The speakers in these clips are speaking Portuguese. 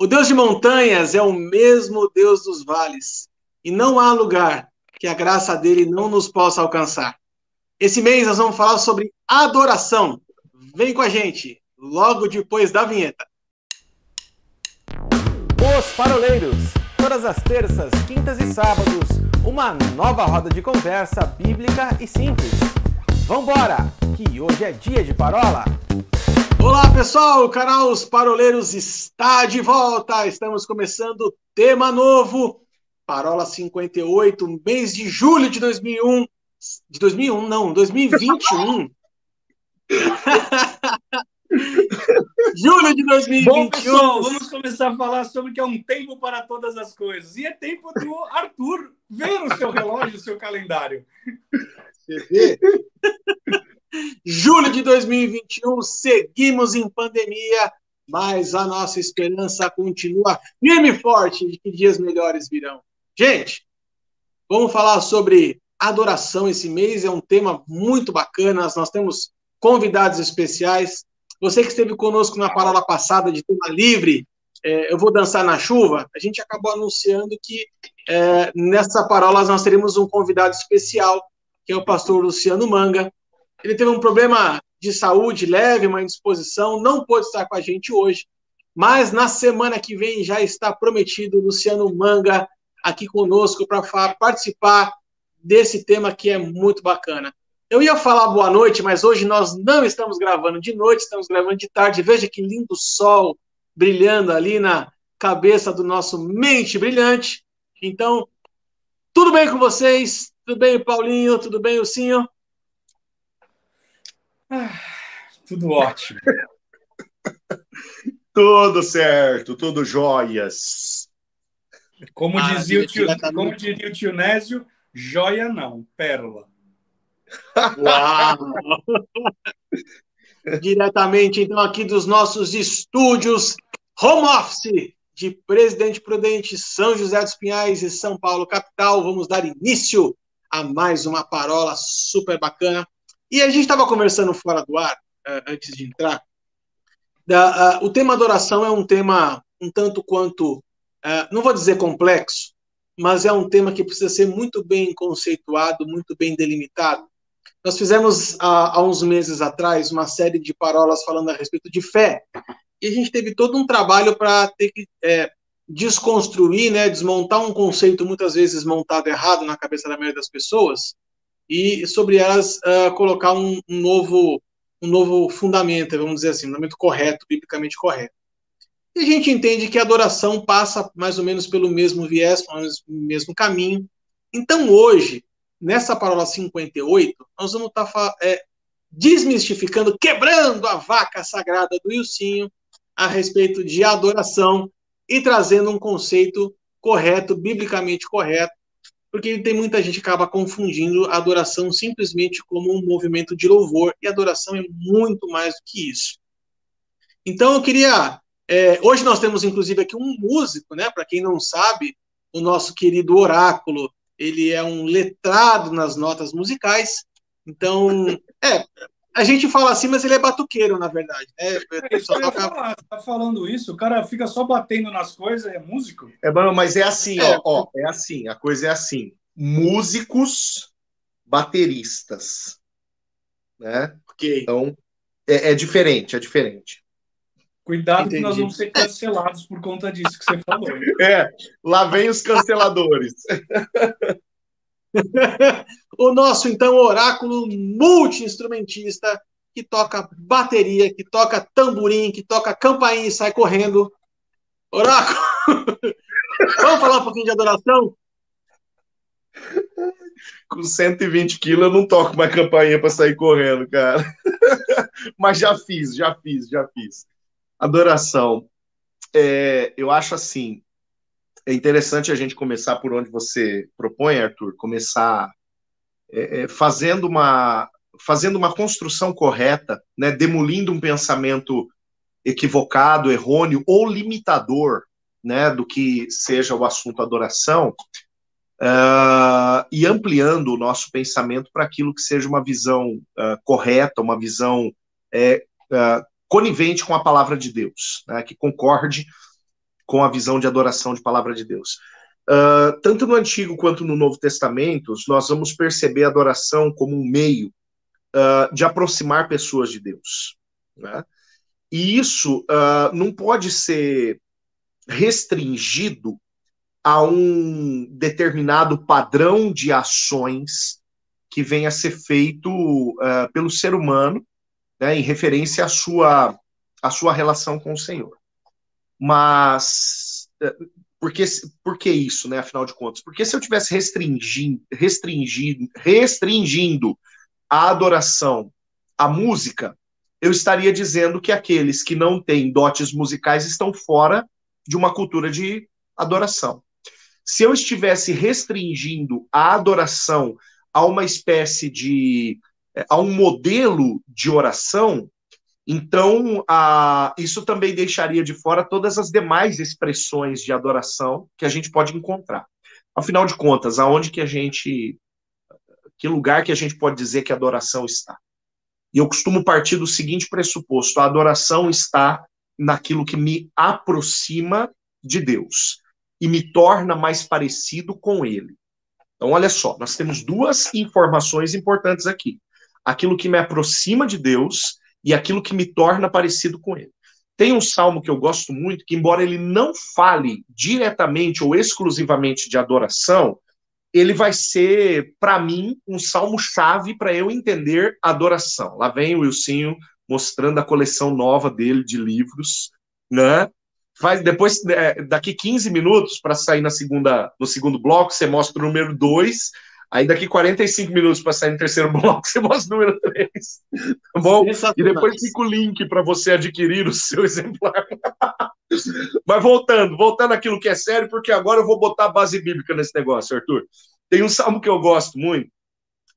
O Deus de montanhas é o mesmo Deus dos vales, e não há lugar que a graça dele não nos possa alcançar. Esse mês nós vamos falar sobre adoração. Vem com a gente, logo depois da vinheta. Os Paroleiros, todas as terças, quintas e sábados, uma nova roda de conversa bíblica e simples. Vambora, que hoje é dia de parola. Olá pessoal, o canal Os Paroleiros está de volta. Estamos começando tema novo, Parola 58, mês de julho de 2001. De 2001, não, 2021. julho de 2021. Bom, pessoal, vamos começar a falar sobre que é um tempo para todas as coisas. E é tempo do Arthur ver o seu relógio, o seu calendário. Você vê? Julho de 2021, seguimos em pandemia, mas a nossa esperança continua firme e forte de que dias melhores virão. Gente, vamos falar sobre adoração esse mês, é um tema muito bacana, nós temos convidados especiais. Você que esteve conosco na parola passada de tema livre, é, eu vou dançar na chuva, a gente acabou anunciando que é, nessa parola nós teremos um convidado especial, que é o pastor Luciano Manga, ele teve um problema de saúde leve, uma indisposição, não pôde estar com a gente hoje, mas na semana que vem já está prometido Luciano Manga aqui conosco para participar desse tema que é muito bacana. Eu ia falar boa noite, mas hoje nós não estamos gravando de noite, estamos gravando de tarde. Veja que lindo sol brilhando ali na cabeça do nosso mente brilhante. Então, tudo bem com vocês? Tudo bem, Paulinho? Tudo bem, Ursinho? Ah, tudo ótimo. tudo certo, tudo joias. Como, ah, dizia, o tio, como diria o tio Nésio, joia não, pérola. Uau! Diretamente, então, aqui dos nossos estúdios home office de Presidente Prudente, São José dos Pinhais e São Paulo, capital. Vamos dar início a mais uma parola super bacana e a gente estava conversando fora do ar, uh, antes de entrar. Da, uh, o tema adoração é um tema um tanto quanto, uh, não vou dizer complexo, mas é um tema que precisa ser muito bem conceituado, muito bem delimitado. Nós fizemos há uns meses atrás uma série de parolas falando a respeito de fé, e a gente teve todo um trabalho para ter que é, desconstruir, né, desmontar um conceito muitas vezes montado errado na cabeça da maioria das pessoas, e sobre elas uh, colocar um, um, novo um novo fundamento, vamos dizer assim, um fundamento correto, biblicamente correto. E a gente entende que a adoração passa mais ou menos pelo mesmo viés, pelo mesmo caminho. Então, hoje, nessa parola 58, nós vamos estar tá, é, desmistificando, quebrando a vaca sagrada do Ilcinho a respeito de adoração e trazendo um conceito correto, biblicamente correto, porque tem muita gente que acaba confundindo a adoração simplesmente como um movimento de louvor, e adoração é muito mais do que isso. Então eu queria. É, hoje nós temos inclusive aqui um músico, né? Para quem não sabe, o nosso querido Oráculo, ele é um letrado nas notas musicais. Então, é, a gente fala assim, mas ele é batuqueiro, na verdade. Né? É, isso toca... falar, tá falando isso, o cara fica só batendo nas coisas, é músico? É, mas é assim, é. Ó, ó, é assim, a coisa é assim. Músicos, bateristas, né? Okay. Então, é, é diferente, é diferente. Cuidado Entendi. que nós vamos ser cancelados por conta disso que você falou. É, lá vem os canceladores. o nosso, então, oráculo multi-instrumentista que toca bateria, que toca tamborim, que toca campainha e sai correndo. Oráculo! Vamos falar um pouquinho de adoração? Com 120 quilos eu não toco mais campainha para sair correndo, cara. Mas já fiz, já fiz, já fiz. Adoração. É, eu acho assim, é interessante a gente começar por onde você propõe, Arthur, começar é, é, fazendo, uma, fazendo uma construção correta, né, demolindo um pensamento equivocado, errôneo ou limitador né, do que seja o assunto adoração, uh, e ampliando o nosso pensamento para aquilo que seja uma visão uh, correta, uma visão uh, conivente com a palavra de Deus, né, que concorde com a visão de adoração de palavra de Deus. Uh, tanto no Antigo quanto no Novo Testamento, nós vamos perceber a adoração como um meio uh, de aproximar pessoas de Deus. Né? E isso uh, não pode ser restringido a um determinado padrão de ações que venha a ser feito pelo ser humano, né, em referência à sua, à sua relação com o Senhor. Mas uh, por, que, por que isso, né, afinal de contas? Porque se eu tivesse restringindo, restringindo, restringindo a adoração à música, eu estaria dizendo que aqueles que não têm dotes musicais estão fora de uma cultura de adoração. Se eu estivesse restringindo a adoração a uma espécie de. a um modelo de oração, então a, isso também deixaria de fora todas as demais expressões de adoração que a gente pode encontrar. Afinal de contas, aonde que a gente. Que lugar que a gente pode dizer que a adoração está? E eu costumo partir do seguinte pressuposto: a adoração está naquilo que me aproxima de Deus e me torna mais parecido com Ele. Então, olha só, nós temos duas informações importantes aqui: aquilo que me aproxima de Deus e aquilo que me torna parecido com Ele. Tem um salmo que eu gosto muito, que, embora ele não fale diretamente ou exclusivamente de adoração, ele vai ser, para mim, um salmo-chave para eu entender adoração. Lá vem o Wilsinho mostrando a coleção nova dele de livros, né? Faz, depois, é, daqui 15 minutos, para sair na segunda, no segundo bloco, você mostra o número 2, aí daqui 45 minutos para sair no terceiro bloco, você mostra o número 3. Tá bom? E depois fica o link para você adquirir o seu exemplar. Mas voltando, voltando àquilo que é sério, porque agora eu vou botar a base bíblica nesse negócio, Arthur. Tem um salmo que eu gosto muito,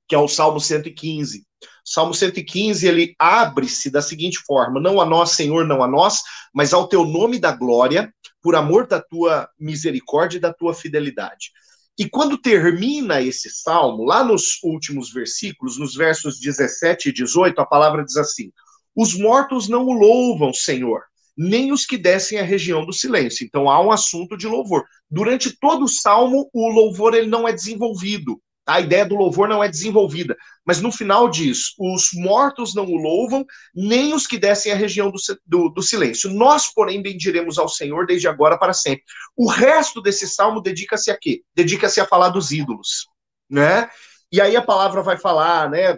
que é o Salmo 115. O Salmo 115, ele abre-se da seguinte forma: Não a nós, Senhor, não a nós, mas ao teu nome da glória, por amor da tua misericórdia e da tua fidelidade. E quando termina esse salmo, lá nos últimos versículos, nos versos 17 e 18, a palavra diz assim: Os mortos não o louvam, Senhor, nem os que descem a região do silêncio. Então há um assunto de louvor. Durante todo o salmo, o louvor ele não é desenvolvido. A ideia do louvor não é desenvolvida. Mas no final diz: os mortos não o louvam, nem os que descem a região do, do, do silêncio. Nós, porém, bendiremos ao Senhor desde agora para sempre. O resto desse salmo dedica-se a quê? Dedica-se a falar dos ídolos. Né? E aí a palavra vai falar, né?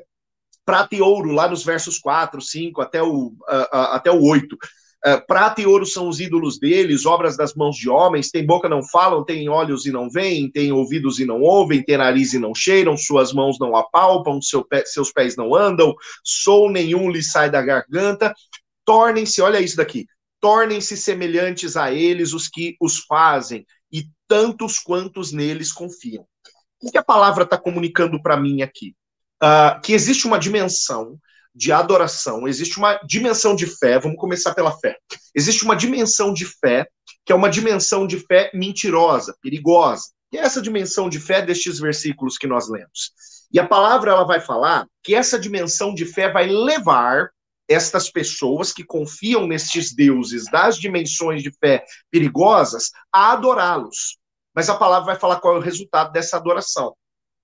Prata e ouro, lá nos versos 4, 5 até o, uh, até o 8. Uh, prata e ouro são os ídolos deles, obras das mãos de homens, tem boca não falam, tem olhos e não veem, tem ouvidos e não ouvem, tem nariz e não cheiram, suas mãos não apalpam, seu pé, seus pés não andam, sou nenhum lhe sai da garganta. Tornem-se, olha isso daqui, tornem-se semelhantes a eles os que os fazem, e tantos quantos neles confiam. O que a palavra está comunicando para mim aqui? Uh, que existe uma dimensão de adoração, existe uma dimensão de fé, vamos começar pela fé. Existe uma dimensão de fé, que é uma dimensão de fé mentirosa, perigosa. E é essa dimensão de fé destes versículos que nós lemos. E a palavra ela vai falar que essa dimensão de fé vai levar estas pessoas que confiam nestes deuses das dimensões de fé perigosas a adorá-los. Mas a palavra vai falar qual é o resultado dessa adoração.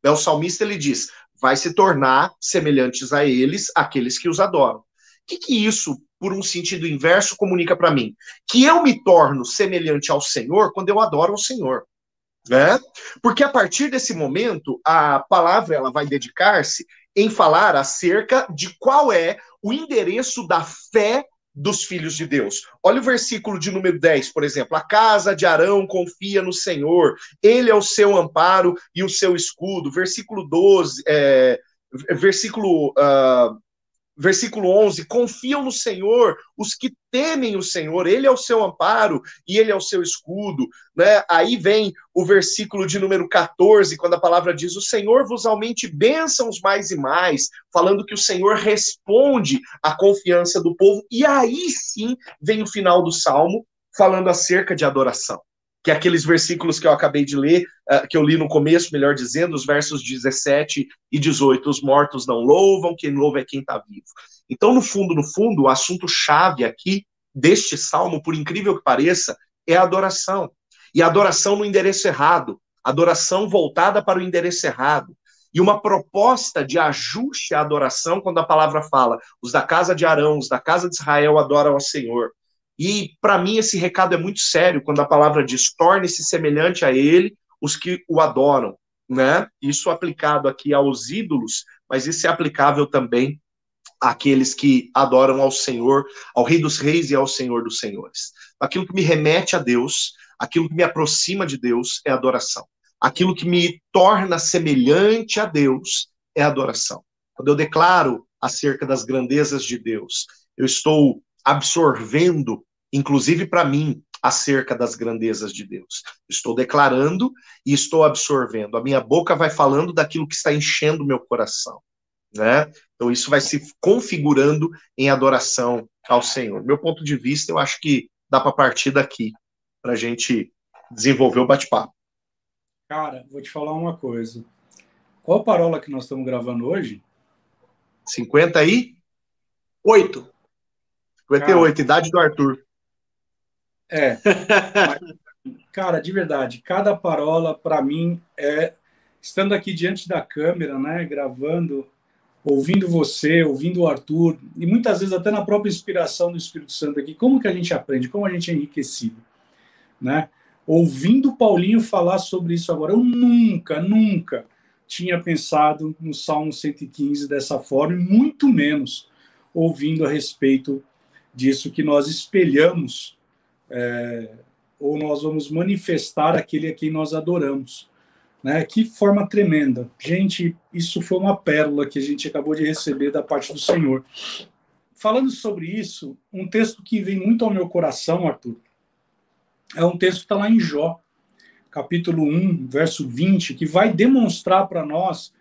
O salmista ele diz: vai se tornar semelhantes a eles, aqueles que os adoram. O que, que isso, por um sentido inverso, comunica para mim? Que eu me torno semelhante ao Senhor quando eu adoro o Senhor. Né? Porque a partir desse momento, a palavra ela vai dedicar-se em falar acerca de qual é o endereço da fé dos filhos de Deus. Olha o versículo de número 10, por exemplo. A casa de Arão confia no Senhor, ele é o seu amparo e o seu escudo. Versículo 12, é, versículo uh, versículo 11, confiam no Senhor os que temem o Senhor, ele é o seu amparo e ele é o seu escudo, né? Aí vem o versículo de número 14, quando a palavra diz: "O Senhor vos aumente bênçãos mais e mais", falando que o Senhor responde à confiança do povo. E aí sim vem o final do salmo falando acerca de adoração que aqueles versículos que eu acabei de ler, uh, que eu li no começo, melhor dizendo, os versos 17 e 18. Os mortos não louvam, quem louva é quem está vivo. Então, no fundo, no fundo, o assunto chave aqui deste salmo, por incrível que pareça, é adoração. E adoração no endereço errado, adoração voltada para o endereço errado. E uma proposta de ajuste à adoração, quando a palavra fala, os da casa de Arão, os da casa de Israel adoram ao Senhor. E para mim esse recado é muito sério quando a palavra diz: torne-se semelhante a ele os que o adoram, né? Isso aplicado aqui aos ídolos, mas isso é aplicável também àqueles que adoram ao Senhor, ao Rei dos Reis e ao Senhor dos Senhores. Aquilo que me remete a Deus, aquilo que me aproxima de Deus é adoração. Aquilo que me torna semelhante a Deus é adoração. Quando eu declaro acerca das grandezas de Deus, eu estou absorvendo inclusive para mim, acerca das grandezas de Deus. Estou declarando e estou absorvendo. A minha boca vai falando daquilo que está enchendo o meu coração. Né? Então isso vai se configurando em adoração ao Senhor. Meu ponto de vista, eu acho que dá para partir daqui para a gente desenvolver o bate-papo. Cara, vou te falar uma coisa. Qual a parola que nós estamos gravando hoje? 50 e 8. 58, Cara, idade do Arthur. É. cara, de verdade, cada parola para mim é estando aqui diante da câmera, né, gravando, ouvindo você, ouvindo o Arthur e muitas vezes até na própria inspiração do Espírito Santo aqui, como que a gente aprende, como a gente é enriquecido, né? Ouvindo o Paulinho falar sobre isso agora, eu nunca, nunca tinha pensado no Salmo 115 dessa forma, e muito menos ouvindo a respeito disso que nós espelhamos é, ou nós vamos manifestar aquele a quem nós adoramos. Né? Que forma tremenda. Gente, isso foi uma pérola que a gente acabou de receber da parte do Senhor. Falando sobre isso, um texto que vem muito ao meu coração, Arthur, é um texto que está lá em Jó, capítulo 1, verso 20, que vai demonstrar para nós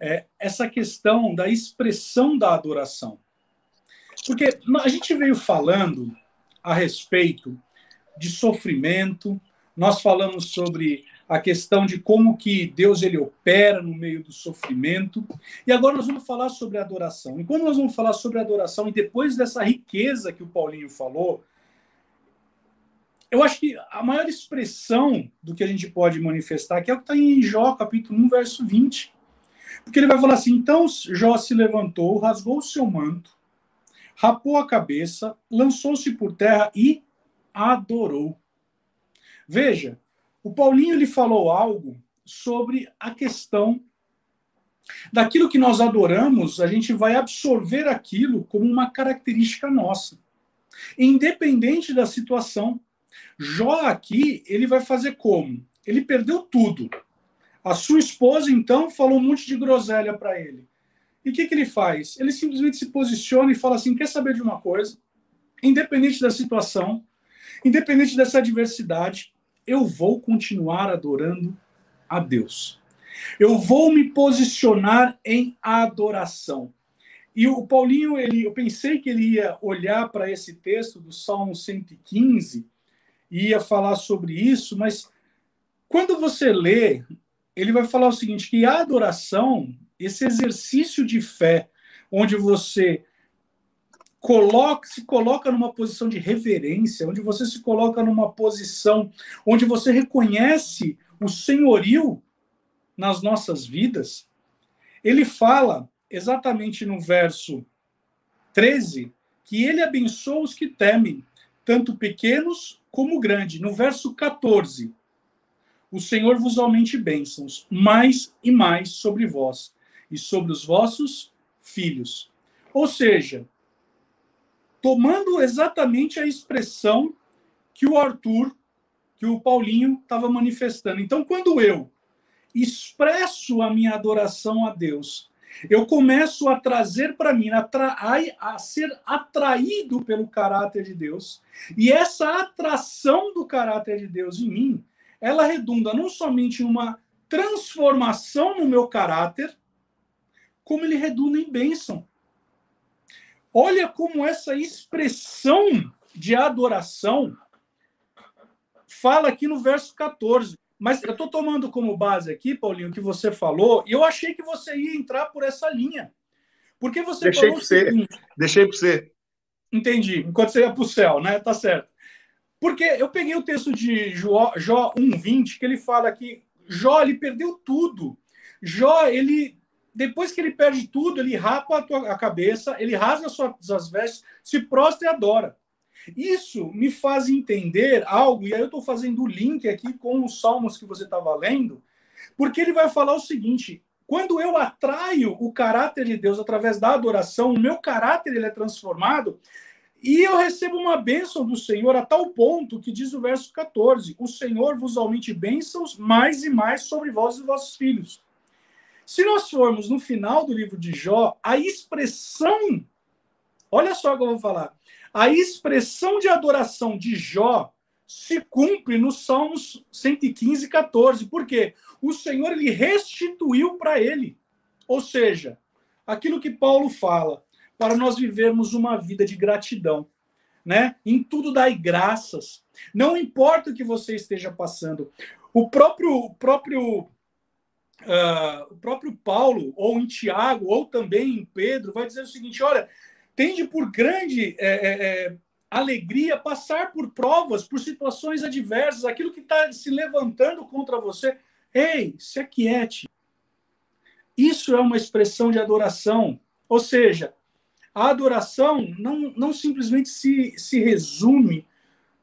é, essa questão da expressão da adoração. Porque a gente veio falando a respeito de sofrimento. Nós falamos sobre a questão de como que Deus ele opera no meio do sofrimento. E agora nós vamos falar sobre adoração. E quando nós vamos falar sobre adoração e depois dessa riqueza que o Paulinho falou, eu acho que a maior expressão do que a gente pode manifestar aqui é o que está em Jó, capítulo 1, verso 20. Porque ele vai falar assim: então Jó se levantou, rasgou o seu manto, rapou a cabeça, lançou-se por terra e adorou. Veja, o Paulinho ele falou algo sobre a questão daquilo que nós adoramos, a gente vai absorver aquilo como uma característica nossa, independente da situação. Jó aqui, ele vai fazer como? Ele perdeu tudo. A sua esposa, então, falou um monte de groselha para ele. E o que, que ele faz? Ele simplesmente se posiciona e fala assim: quer saber de uma coisa? Independente da situação, Independente dessa adversidade, eu vou continuar adorando a Deus. Eu vou me posicionar em adoração. E o Paulinho, ele, eu pensei que ele ia olhar para esse texto do Salmo 115 e ia falar sobre isso, mas quando você lê, ele vai falar o seguinte: que a adoração, esse exercício de fé, onde você coloca, se coloca numa posição de reverência, onde você se coloca numa posição onde você reconhece o senhorio nas nossas vidas, ele fala exatamente no verso 13 que ele abençoa os que temem, tanto pequenos como grandes. No verso 14, o Senhor vos aumente bênçãos, mais e mais sobre vós e sobre os vossos filhos. Ou seja, tomando exatamente a expressão que o Arthur, que o Paulinho estava manifestando. Então, quando eu expresso a minha adoração a Deus, eu começo a trazer para mim, a, a ser atraído pelo caráter de Deus, e essa atração do caráter de Deus em mim, ela redunda não somente em uma transformação no meu caráter, como ele redunda em bênção. Olha como essa expressão de adoração fala aqui no verso 14. Mas eu estou tomando como base aqui, Paulinho, o que você falou, e eu achei que você ia entrar por essa linha. Porque você Deixei falou. Para você. Seguinte, Deixei para você. Entendi. Enquanto você ia para o céu, né? Tá certo. Porque eu peguei o texto de Jó, Jó 1,20, que ele fala que Jó ele perdeu tudo. Jó, ele depois que ele perde tudo, ele rapa a, tua, a cabeça, ele rasga suas as vestes, se prostra e adora. Isso me faz entender algo, e aí eu estou fazendo o link aqui com os salmos que você estava lendo, porque ele vai falar o seguinte: quando eu atraio o caráter de Deus através da adoração, o meu caráter ele é transformado, e eu recebo uma bênção do Senhor a tal ponto que diz o verso 14: O Senhor vos aumente bênçãos mais e mais sobre vós e vossos filhos. Se nós formos no final do livro de Jó, a expressão, olha só o que eu vou falar, a expressão de adoração de Jó se cumpre no Salmos 115, 14. Por quê? O Senhor ele restituiu para ele. Ou seja, aquilo que Paulo fala, para nós vivermos uma vida de gratidão. Né? Em tudo dai graças. Não importa o que você esteja passando. O próprio, o próprio uh, o próprio Paulo, ou em Tiago, ou também em Pedro, vai dizer o seguinte: olha, tende por grande é, é, é, alegria passar por provas, por situações adversas, aquilo que está se levantando contra você. Ei, se aquiete. Isso é uma expressão de adoração. Ou seja, a adoração não, não simplesmente se, se resume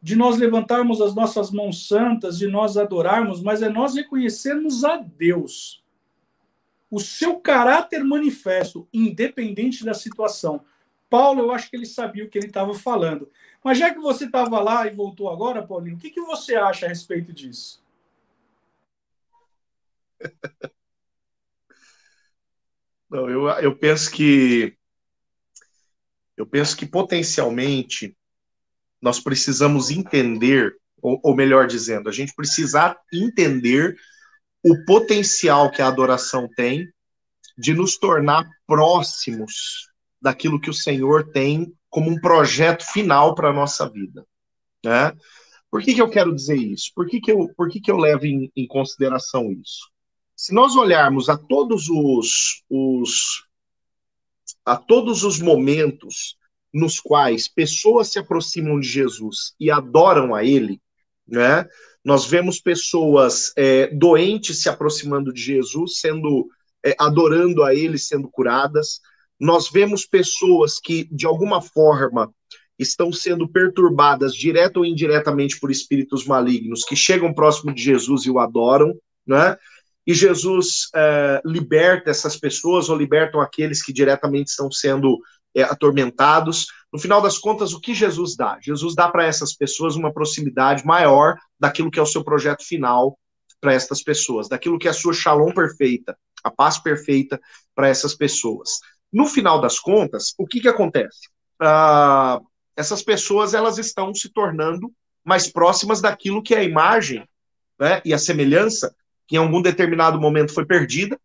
de nós levantarmos as nossas mãos santas, de nós adorarmos, mas é nós reconhecermos a Deus. O seu caráter manifesto, independente da situação. Paulo, eu acho que ele sabia o que ele estava falando. Mas já que você estava lá e voltou agora, Paulinho, o que, que você acha a respeito disso? Não, eu, eu penso que eu penso que potencialmente nós precisamos entender, ou, ou melhor dizendo, a gente precisa entender o potencial que a adoração tem de nos tornar próximos daquilo que o Senhor tem como um projeto final para a nossa vida. Né? Por que, que eu quero dizer isso? Por que, que, eu, por que, que eu levo em, em consideração isso? Se nós olharmos a todos os, os a todos os momentos nos quais pessoas se aproximam de Jesus e adoram a Ele, né? Nós vemos pessoas é, doentes se aproximando de Jesus, sendo é, adorando a Ele, sendo curadas. Nós vemos pessoas que de alguma forma estão sendo perturbadas direta ou indiretamente por espíritos malignos que chegam próximo de Jesus e o adoram, né? E Jesus é, liberta essas pessoas ou libertam aqueles que diretamente estão sendo é, atormentados. No final das contas, o que Jesus dá? Jesus dá para essas pessoas uma proximidade maior daquilo que é o seu projeto final para essas pessoas, daquilo que é a sua shalom perfeita, a paz perfeita para essas pessoas. No final das contas, o que, que acontece? Ah, essas pessoas elas estão se tornando mais próximas daquilo que é a imagem né, e a semelhança que em algum determinado momento foi perdida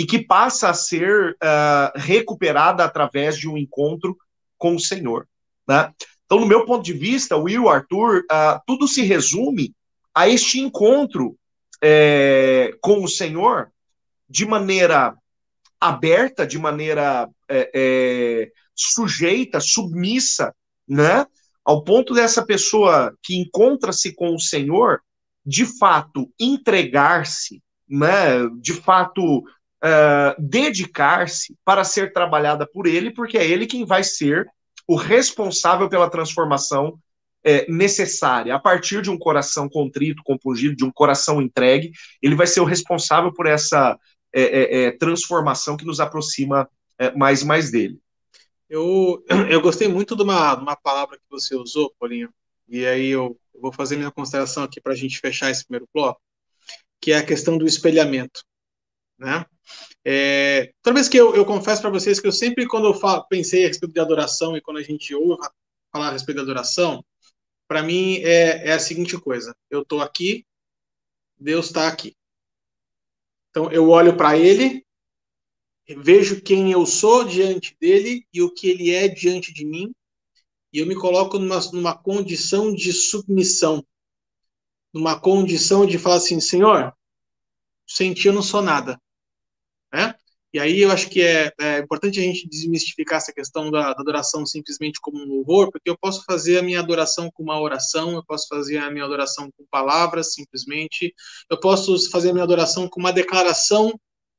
e que passa a ser uh, recuperada através de um encontro com o Senhor. Né? Então, no meu ponto de vista, Will, Arthur, uh, tudo se resume a este encontro é, com o Senhor de maneira aberta, de maneira é, é, sujeita, submissa, né? Ao ponto dessa pessoa que encontra-se com o Senhor, de fato, entregar-se, né? De fato, uh, dedicar-se para ser trabalhada por ele, porque é ele quem vai ser o responsável pela transformação é, necessária. A partir de um coração contrito, compungido, de um coração entregue, ele vai ser o responsável por essa é, é, transformação que nos aproxima mais e mais dele. Eu, eu gostei muito de uma, de uma palavra que você usou, Paulinho, e aí eu, eu vou fazer minha consideração aqui para a gente fechar esse primeiro bloco, que é a questão do espelhamento. Né? É, toda vez que eu, eu confesso para vocês que eu sempre, quando eu falo, pensei a respeito de adoração e quando a gente ouve falar a respeito de adoração, para mim é, é, a seguinte coisa: eu estou aqui, Deus está aqui. Então eu olho para Ele, vejo quem eu sou diante dele e o que Ele é diante de mim, e eu me coloco numa, numa condição de submissão, numa condição de falar assim: Senhor, sem eu não sou nada. Né? E aí eu acho que é, é importante a gente desmistificar essa questão da, da, adoração simplesmente como um louvor, porque eu posso fazer a minha adoração com uma oração, eu posso fazer a minha adoração com palavras, simplesmente, eu posso fazer a minha adoração com uma declaração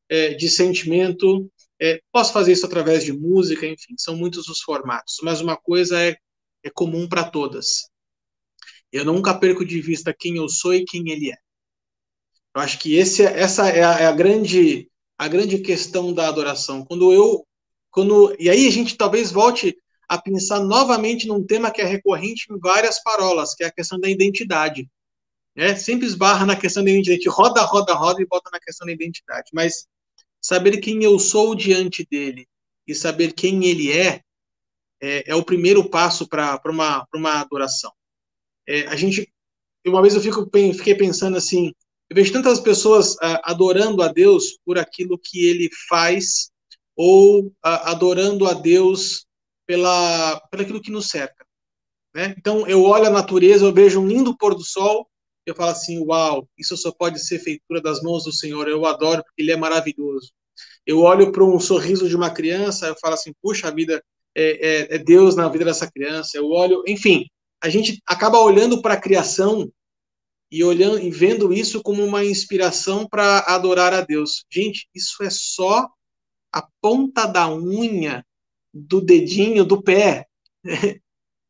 é, de sentimento, é, posso fazer isso através de música, enfim, são muitos os formatos, mas uma coisa é, é comum para todas. Eu nunca perco de vista quem eu sou e quem ele é. Eu acho que esse, é, essa é a, é a grande a grande questão da adoração. Quando eu, quando e aí a gente talvez volte a pensar novamente num tema que é recorrente em várias parolas, que é a questão da identidade. É, sempre esbarra na questão da identidade, roda, roda, roda e volta na questão da identidade. Mas saber quem eu sou diante dele e saber quem ele é, é, é o primeiro passo para uma, uma adoração. É, a gente, uma vez eu fico, fiquei pensando assim, eu vejo tantas pessoas uh, adorando a Deus por aquilo que ele faz ou uh, adorando a Deus pela, pelo aquilo que nos cerca. Né? Então, eu olho a natureza, eu vejo um lindo pôr do sol, eu falo assim, uau, isso só pode ser feitura das mãos do Senhor, eu adoro porque ele é maravilhoso. Eu olho para um sorriso de uma criança, eu falo assim, puxa a vida, é, é, é Deus na vida dessa criança. Eu olho, enfim, a gente acaba olhando para a criação e olhando e vendo isso como uma inspiração para adorar a Deus. Gente, isso é só a ponta da unha do dedinho do pé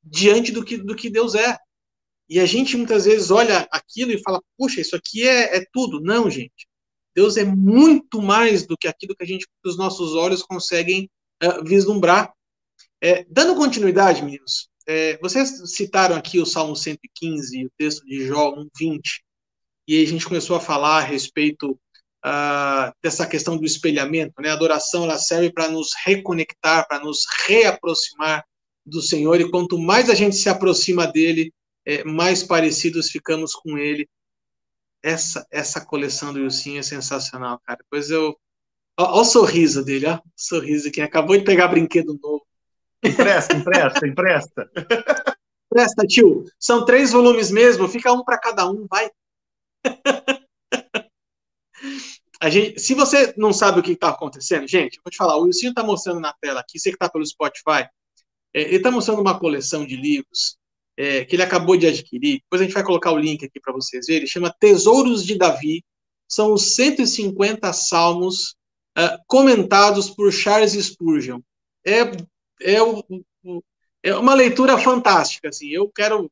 diante do que, do que Deus é. E a gente muitas vezes olha aquilo e fala, puxa, isso aqui é, é tudo. Não, gente. Deus é muito mais do que aquilo que a gente, os nossos olhos conseguem uh, vislumbrar. É, dando continuidade, meninos, é, vocês citaram aqui o Salmo 115 e o texto de Jó 1:20, e a gente começou a falar a respeito uh, dessa questão do espelhamento, né? A adoração ela serve para nos reconectar, para nos reaproximar do Senhor, e quanto mais a gente se aproxima dele, é, mais parecidos ficamos com ele. Essa essa coleção do Ilcinho é sensacional, cara. Pois eu Olha o sorriso dele, ó. O sorriso que acabou de pegar brinquedo novo. Empresta, empresta, empresta. Empresta, tio. São três volumes mesmo, fica um para cada um, vai. A gente, se você não sabe o que está acontecendo, gente, eu vou te falar, o Wilson está mostrando na tela aqui, você que está pelo Spotify, é, ele está mostrando uma coleção de livros é, que ele acabou de adquirir. Depois a gente vai colocar o link aqui para vocês verem. Chama Tesouros de Davi. São os 150 salmos uh, comentados por Charles Spurgeon. É é, é uma leitura fantástica. Assim, eu quero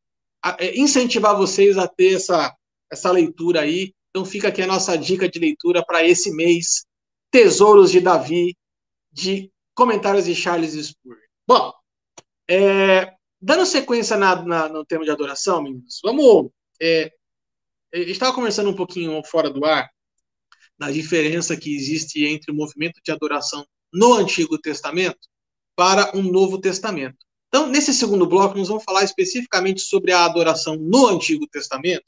é, incentivar vocês a ter essa, essa leitura aí. Então fica aqui a nossa dica de leitura para esse mês, Tesouros de Davi, de comentários de Charles Spurgeon. Bom, é, dando sequência na, na, no tema de adoração, meninos, vamos. É, estava conversando um pouquinho fora do ar da diferença que existe entre o movimento de adoração no Antigo Testamento para um Novo Testamento. Então, nesse segundo bloco, nós vamos falar especificamente sobre a adoração no Antigo Testamento,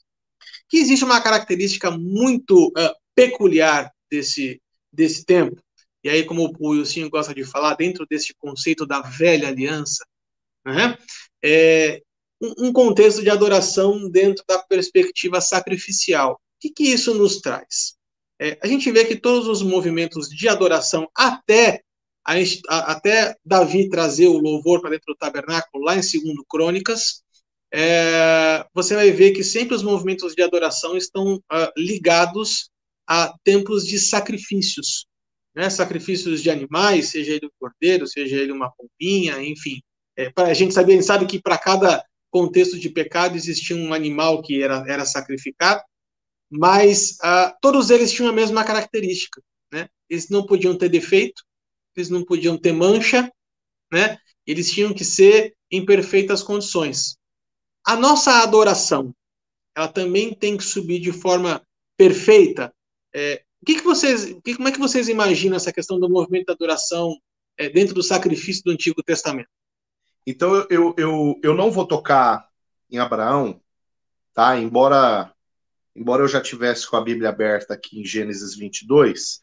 que existe uma característica muito uh, peculiar desse, desse tempo. E aí, como o Wilson gosta de falar, dentro desse conceito da velha aliança, né, é um contexto de adoração dentro da perspectiva sacrificial. O que, que isso nos traz? É, a gente vê que todos os movimentos de adoração até a, a, até Davi trazer o louvor para dentro do tabernáculo, lá em 2 Crônicas, é, você vai ver que sempre os movimentos de adoração estão uh, ligados a templos de sacrifícios, né? sacrifícios de animais, seja ele um cordeiro, seja ele uma pombinha, enfim. É, a gente sabe, a gente sabe que para cada contexto de pecado existia um animal que era, era sacrificado, mas uh, todos eles tinham a mesma característica. Né? Eles não podiam ter defeito, eles não podiam ter mancha, né? Eles tinham que ser em perfeitas condições. A nossa adoração, ela também tem que subir de forma perfeita. É, o que, que vocês, que, como é que vocês imaginam essa questão do movimento da adoração é, dentro do sacrifício do Antigo Testamento? Então eu, eu, eu não vou tocar em Abraão, tá? Embora embora eu já tivesse com a Bíblia aberta aqui em Gênesis 22,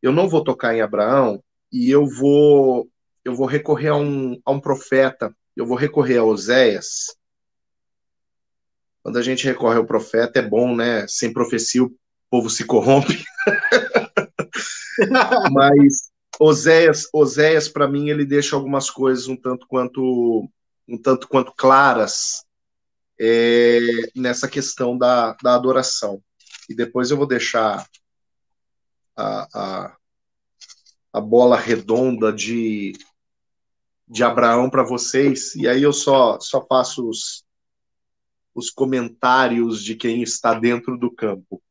eu não vou tocar em Abraão e eu vou eu vou recorrer a um, a um profeta, eu vou recorrer a Oséias. Quando a gente recorre ao profeta é bom, né? Sem profecia o povo se corrompe. Mas Oséias, Oséias para mim, ele deixa algumas coisas um tanto quanto um tanto quanto claras é, nessa questão da, da adoração. E depois eu vou deixar a, a, a bola redonda de, de Abraão para vocês, e aí eu só, só faço os, os comentários de quem está dentro do campo.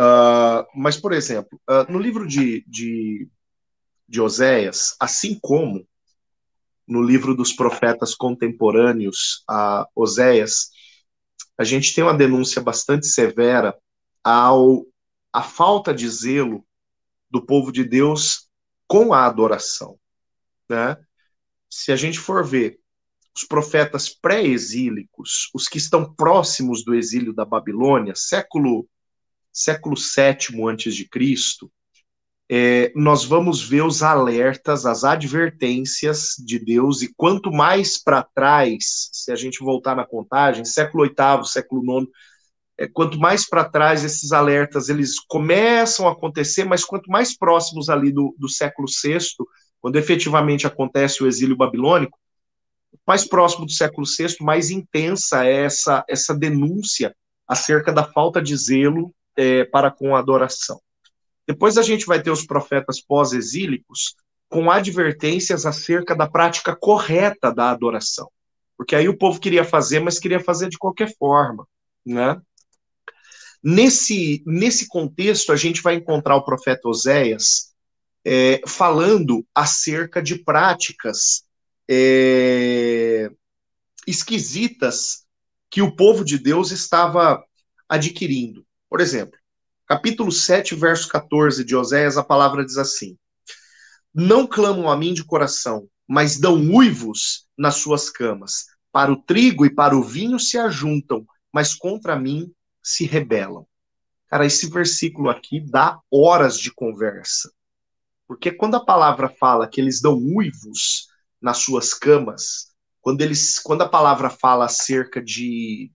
Uh, mas, por exemplo, uh, no livro de, de, de Oséias, assim como no livro dos profetas contemporâneos a Oséias, a gente tem uma denúncia bastante severa ao a falta de zelo do povo de Deus com a adoração, né? Se a gente for ver os profetas pré-exílicos, os que estão próximos do exílio da Babilônia, século século sétimo antes de Cristo, é, nós vamos ver os alertas, as advertências de Deus, e quanto mais para trás, se a gente voltar na contagem, século VIII, século IX, é, quanto mais para trás esses alertas eles começam a acontecer, mas quanto mais próximos ali do, do século VI, quando efetivamente acontece o exílio babilônico, mais próximo do século VI, mais intensa é essa, essa denúncia acerca da falta de zelo é, para com a adoração. Depois a gente vai ter os profetas pós-exílicos com advertências acerca da prática correta da adoração. Porque aí o povo queria fazer, mas queria fazer de qualquer forma, né? Nesse, nesse contexto, a gente vai encontrar o profeta Oséias é, falando acerca de práticas é, esquisitas que o povo de Deus estava adquirindo. Por exemplo, capítulo 7, verso 14 de Oséias, a palavra diz assim: Não clamam a mim de coração, mas dão uivos nas suas camas. Para o trigo e para o vinho se ajuntam, mas contra mim se rebelam. Cara, esse versículo aqui dá horas de conversa. Porque quando a palavra fala que eles dão uivos nas suas camas, quando eles, quando a palavra fala acerca de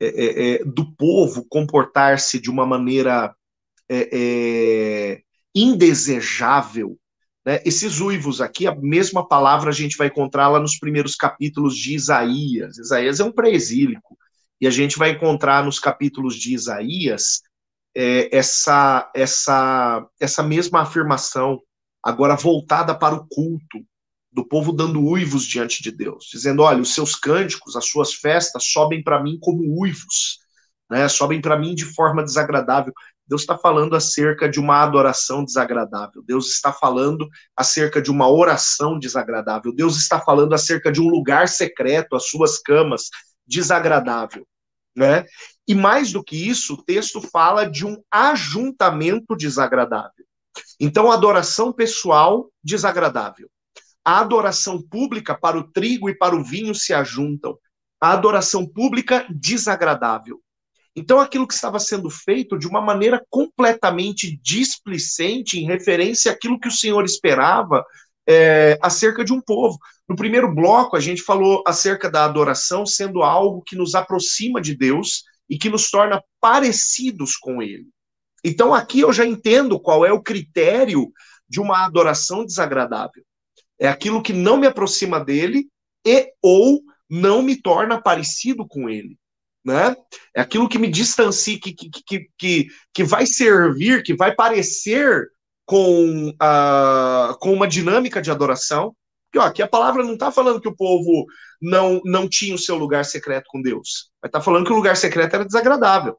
é, é, é, do povo comportar-se de uma maneira é, é, indesejável. Né? Esses uivos aqui, a mesma palavra a gente vai encontrar lá nos primeiros capítulos de Isaías. Isaías é um pré-exílico, e a gente vai encontrar nos capítulos de Isaías é, essa, essa, essa mesma afirmação, agora voltada para o culto, do povo dando uivos diante de Deus, dizendo: olha, os seus cânticos, as suas festas sobem para mim como uivos, né? sobem para mim de forma desagradável. Deus está falando acerca de uma adoração desagradável. Deus está falando acerca de uma oração desagradável. Deus está falando acerca de um lugar secreto, as suas camas, desagradável. Né? E mais do que isso, o texto fala de um ajuntamento desagradável. Então, adoração pessoal desagradável a adoração pública para o trigo e para o vinho se ajuntam. A adoração pública desagradável. Então, aquilo que estava sendo feito de uma maneira completamente displicente em referência àquilo que o Senhor esperava é, acerca de um povo. No primeiro bloco, a gente falou acerca da adoração sendo algo que nos aproxima de Deus e que nos torna parecidos com Ele. Então, aqui eu já entendo qual é o critério de uma adoração desagradável. É aquilo que não me aproxima dele e ou não me torna parecido com ele. Né? É aquilo que me distancia, que, que, que, que, que vai servir, que vai parecer com, uh, com uma dinâmica de adoração. Porque ó, aqui a palavra não está falando que o povo não, não tinha o seu lugar secreto com Deus. Vai estar tá falando que o lugar secreto era desagradável.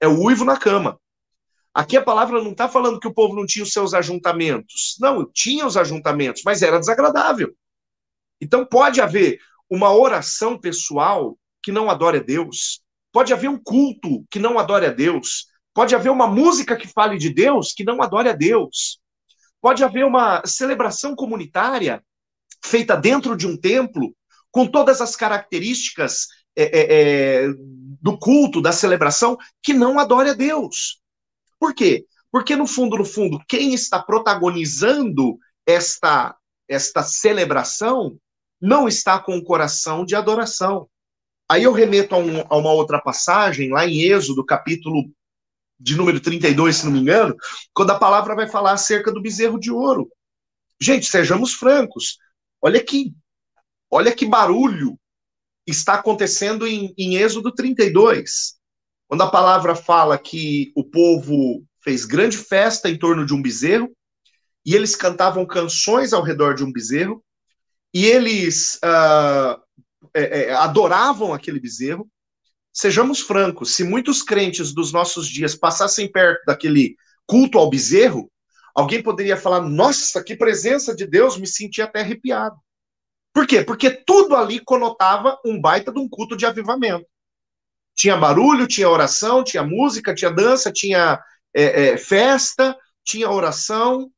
É o uivo na cama. Aqui a palavra não está falando que o povo não tinha os seus ajuntamentos. Não, tinha os ajuntamentos, mas era desagradável. Então pode haver uma oração pessoal que não adore a Deus. Pode haver um culto que não adore a Deus. Pode haver uma música que fale de Deus que não adore a Deus. Pode haver uma celebração comunitária feita dentro de um templo, com todas as características é, é, é, do culto, da celebração, que não adore a Deus. Por quê? Porque no fundo, no fundo, quem está protagonizando esta esta celebração não está com o coração de adoração. Aí eu remeto a, um, a uma outra passagem, lá em Êxodo, capítulo de número 32, se não me engano, quando a palavra vai falar acerca do bezerro de ouro. Gente, sejamos francos. Olha que, olha que barulho está acontecendo em, em Êxodo 32. Quando a palavra fala que o povo fez grande festa em torno de um bezerro, e eles cantavam canções ao redor de um bezerro, e eles uh, é, é, adoravam aquele bezerro. Sejamos francos, se muitos crentes dos nossos dias passassem perto daquele culto ao bezerro, alguém poderia falar: Nossa, que presença de Deus, me senti até arrepiado. Por quê? Porque tudo ali conotava um baita de um culto de avivamento. Tinha barulho, tinha oração, tinha música, tinha dança, tinha é, é, festa, tinha oração.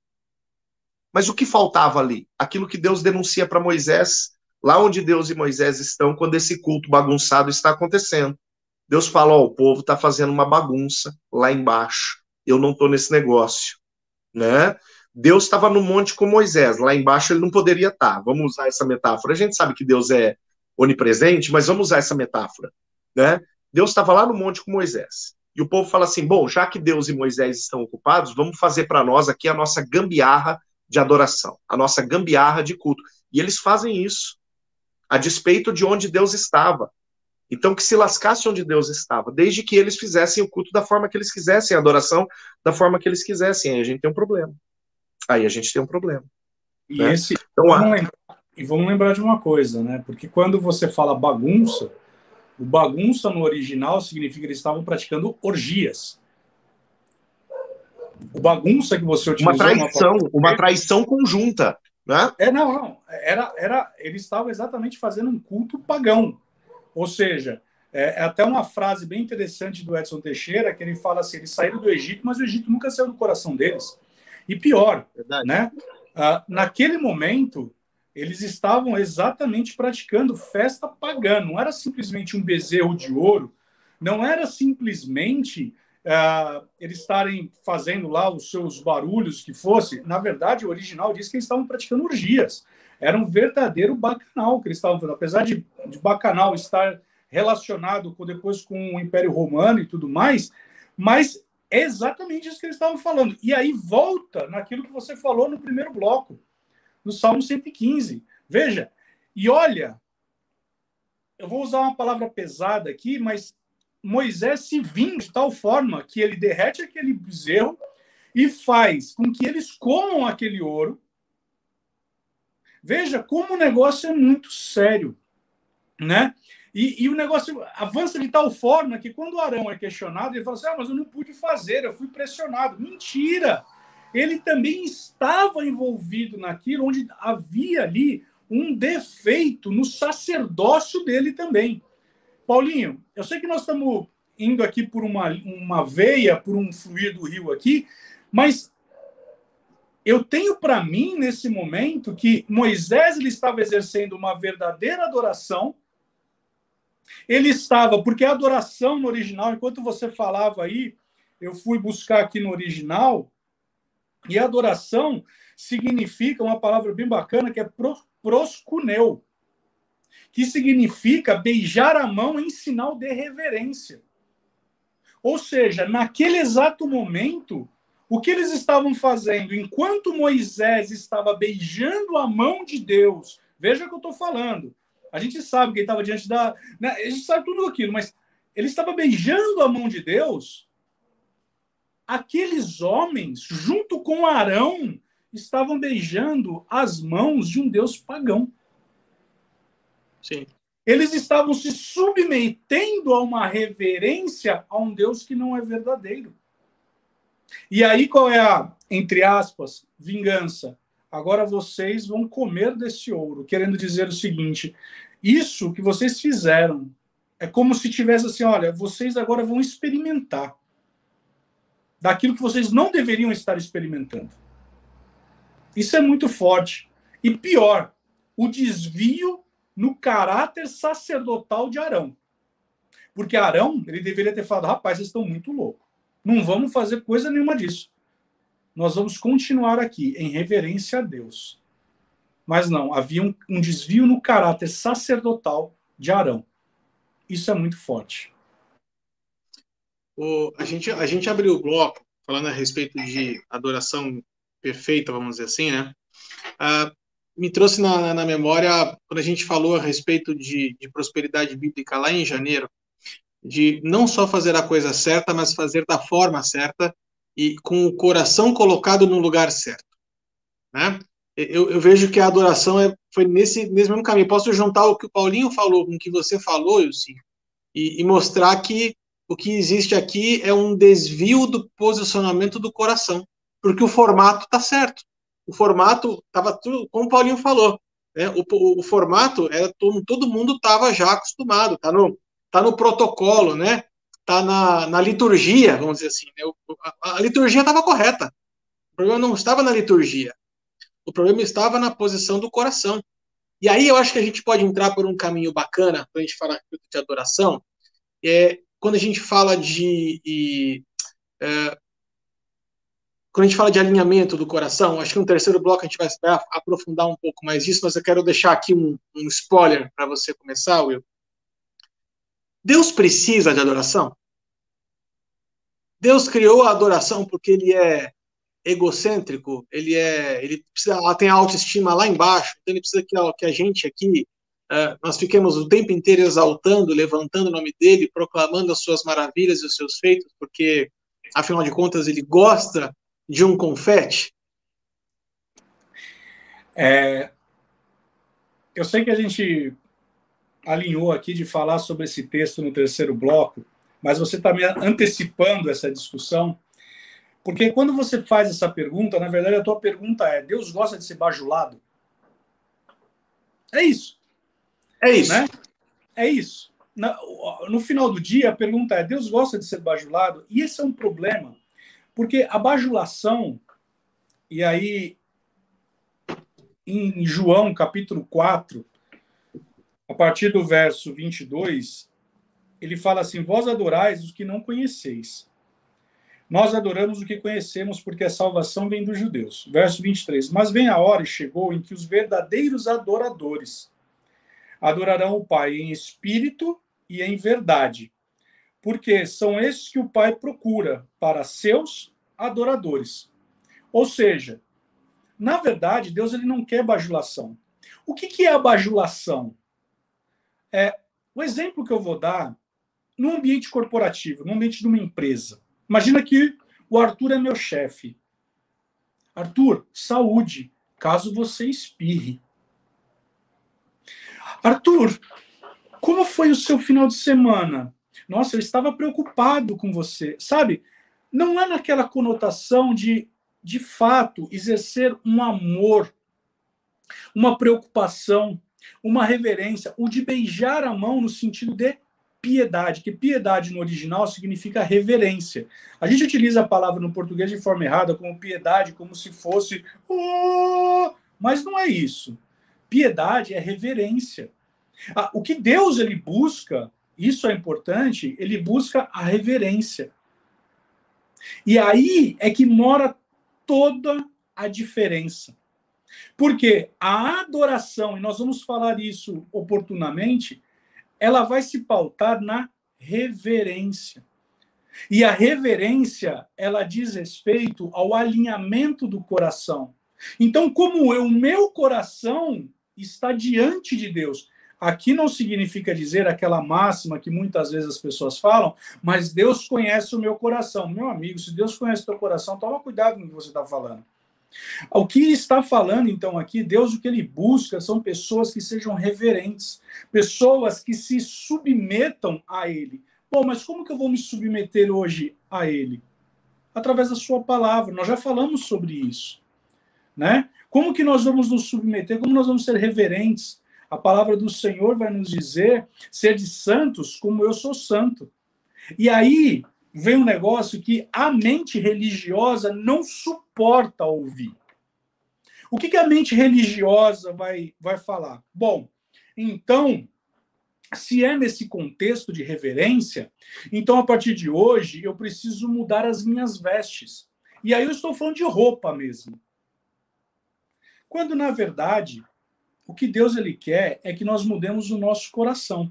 Mas o que faltava ali? Aquilo que Deus denuncia para Moisés, lá onde Deus e Moisés estão, quando esse culto bagunçado está acontecendo. Deus fala: Ó, oh, o povo está fazendo uma bagunça lá embaixo. Eu não estou nesse negócio. Né? Deus estava no monte com Moisés, lá embaixo ele não poderia estar. Tá. Vamos usar essa metáfora. A gente sabe que Deus é onipresente, mas vamos usar essa metáfora. Né? Deus estava lá no monte com Moisés. E o povo fala assim: bom, já que Deus e Moisés estão ocupados, vamos fazer para nós aqui a nossa gambiarra de adoração, a nossa gambiarra de culto. E eles fazem isso, a despeito de onde Deus estava. Então, que se lascasse onde Deus estava, desde que eles fizessem o culto da forma que eles quisessem, a adoração da forma que eles quisessem. Aí a gente tem um problema. Aí a gente tem um problema. E, né? esse, então, vamos lembrar, e vamos lembrar de uma coisa, né? Porque quando você fala bagunça, o bagunça no original significa que eles estavam praticando orgias. O bagunça que você utilizou... Uma traição, uma traição conjunta, né? É, não, não. Era, era, eles estavam exatamente fazendo um culto pagão. Ou seja, é, é até uma frase bem interessante do Edson Teixeira, que ele fala assim, eles saíram do Egito, mas o Egito nunca saiu do coração deles. E pior, Verdade. né? Ah, naquele momento, eles estavam exatamente praticando festa pagã. Não era simplesmente um bezerro de ouro, não era simplesmente uh, eles estarem fazendo lá os seus barulhos que fosse. Na verdade, o original diz que eles estavam praticando orgias. Era um verdadeiro bacanal que eles estavam fazendo. Apesar de, de bacanal estar relacionado com, depois com o Império Romano e tudo mais, mas é exatamente isso que eles estavam falando. E aí volta naquilo que você falou no primeiro bloco no Salmo 115. Veja, e olha, eu vou usar uma palavra pesada aqui, mas Moisés se vinga de tal forma que ele derrete aquele bezerro e faz com que eles comam aquele ouro. Veja como o negócio é muito sério, né? E, e, o negócio avança de tal forma que quando o Arão é questionado, ele fala assim: ah, mas eu não pude fazer, eu fui pressionado. Mentira! ele também estava envolvido naquilo onde havia ali um defeito no sacerdócio dele também. Paulinho, eu sei que nós estamos indo aqui por uma, uma veia, por um fluir do rio aqui, mas eu tenho para mim nesse momento que Moisés ele estava exercendo uma verdadeira adoração. Ele estava, porque a adoração no original, enquanto você falava aí, eu fui buscar aqui no original, e adoração significa uma palavra bem bacana que é proscuneu, que significa beijar a mão em sinal de reverência. Ou seja, naquele exato momento, o que eles estavam fazendo? Enquanto Moisés estava beijando a mão de Deus, veja o que eu estou falando. A gente sabe que ele estava diante da. Né? A gente sabe tudo aquilo, mas ele estava beijando a mão de Deus aqueles homens, junto com Arão, estavam beijando as mãos de um deus pagão. Sim. Eles estavam se submetendo a uma reverência a um deus que não é verdadeiro. E aí qual é a, entre aspas, vingança? Agora vocês vão comer desse ouro, querendo dizer o seguinte: isso que vocês fizeram é como se tivesse assim, olha, vocês agora vão experimentar daquilo que vocês não deveriam estar experimentando. Isso é muito forte. E pior, o desvio no caráter sacerdotal de Arão. Porque Arão, ele deveria ter falado: rapaz, vocês estão muito loucos. Não vamos fazer coisa nenhuma disso. Nós vamos continuar aqui em reverência a Deus. Mas não, havia um, um desvio no caráter sacerdotal de Arão. Isso é muito forte. O, a, gente, a gente abriu o bloco falando a respeito de adoração perfeita, vamos dizer assim, né? Ah, me trouxe na, na memória quando a gente falou a respeito de, de prosperidade bíblica lá em janeiro, de não só fazer a coisa certa, mas fazer da forma certa e com o coração colocado no lugar certo. Né? Eu, eu vejo que a adoração é, foi nesse, nesse mesmo caminho. Posso juntar o que o Paulinho falou com o que você falou, Ilci, e, e mostrar que o que existe aqui é um desvio do posicionamento do coração, porque o formato está certo. O formato estava tudo, como o Paulinho falou, né? o, o, o formato era todo, todo mundo estava já acostumado, está no, tá no protocolo, né? Tá na, na liturgia, vamos dizer assim. Né? A, a liturgia estava correta. O problema não estava na liturgia. O problema estava na posição do coração. E aí eu acho que a gente pode entrar por um caminho bacana quando a gente fala de adoração, é quando a gente fala de, de é, quando a gente fala de alinhamento do coração, acho que no terceiro bloco a gente vai aprofundar um pouco mais isso, mas eu quero deixar aqui um, um spoiler para você começar, Will. Deus precisa de adoração? Deus criou a adoração porque ele é egocêntrico, ele é, ele precisa, ela tem a autoestima lá embaixo, então ele precisa que a, que a gente aqui uh, nós fiquemos o tempo inteiro exaltando, levantando o nome dele, proclamando as suas maravilhas e os seus feitos, porque afinal de contas ele gosta de um confete. É, eu sei que a gente alinhou aqui de falar sobre esse texto no terceiro bloco, mas você está me antecipando essa discussão porque quando você faz essa pergunta, na verdade a tua pergunta é: Deus gosta de ser bajulado? É isso. É isso. Né? É isso. No final do dia, a pergunta é: Deus gosta de ser bajulado? E esse é um problema, porque a bajulação, e aí em João capítulo 4, a partir do verso 22, ele fala assim: Vós adorais os que não conheceis. Nós adoramos o que conhecemos, porque a salvação vem dos judeus. Verso 23. Mas vem a hora e chegou em que os verdadeiros adoradores adorarão o Pai em espírito e em verdade, porque são esses que o Pai procura para seus adoradores. Ou seja, na verdade, Deus ele não quer bajulação. O que, que é a bajulação? É, o exemplo que eu vou dar no ambiente corporativo, no ambiente de uma empresa. Imagina que o Arthur é meu chefe. Arthur, saúde, caso você espirre. Arthur, como foi o seu final de semana? Nossa, eu estava preocupado com você. Sabe, não é naquela conotação de, de fato, exercer um amor, uma preocupação, uma reverência, o de beijar a mão no sentido de piedade, que piedade no original significa reverência. A gente utiliza a palavra no português de forma errada, como piedade, como se fosse. Oh! Mas não é isso. Piedade é reverência. O que Deus ele busca, isso é importante, ele busca a reverência. E aí é que mora toda a diferença. Porque a adoração, e nós vamos falar isso oportunamente, ela vai se pautar na reverência. E a reverência, ela diz respeito ao alinhamento do coração. Então, como eu, o meu coração está diante de Deus, aqui não significa dizer aquela máxima que muitas vezes as pessoas falam, mas Deus conhece o meu coração. Meu amigo, se Deus conhece o teu coração, toma cuidado com o que você está falando. O que está falando, então, aqui, Deus o que ele busca são pessoas que sejam reverentes, pessoas que se submetam a ele. Bom, mas como que eu vou me submeter hoje a ele? Através da sua palavra. Nós já falamos sobre isso, né? Como que nós vamos nos submeter? Como nós vamos ser reverentes? A palavra do Senhor vai nos dizer ser de santos como eu sou santo. E aí, vem um negócio que a mente religiosa não suporta ouvir. O que, que a mente religiosa vai, vai falar? Bom, então, se é nesse contexto de reverência, então a partir de hoje eu preciso mudar as minhas vestes. E aí eu estou falando de roupa mesmo. Quando na verdade, o que Deus ele quer é que nós mudemos o nosso coração.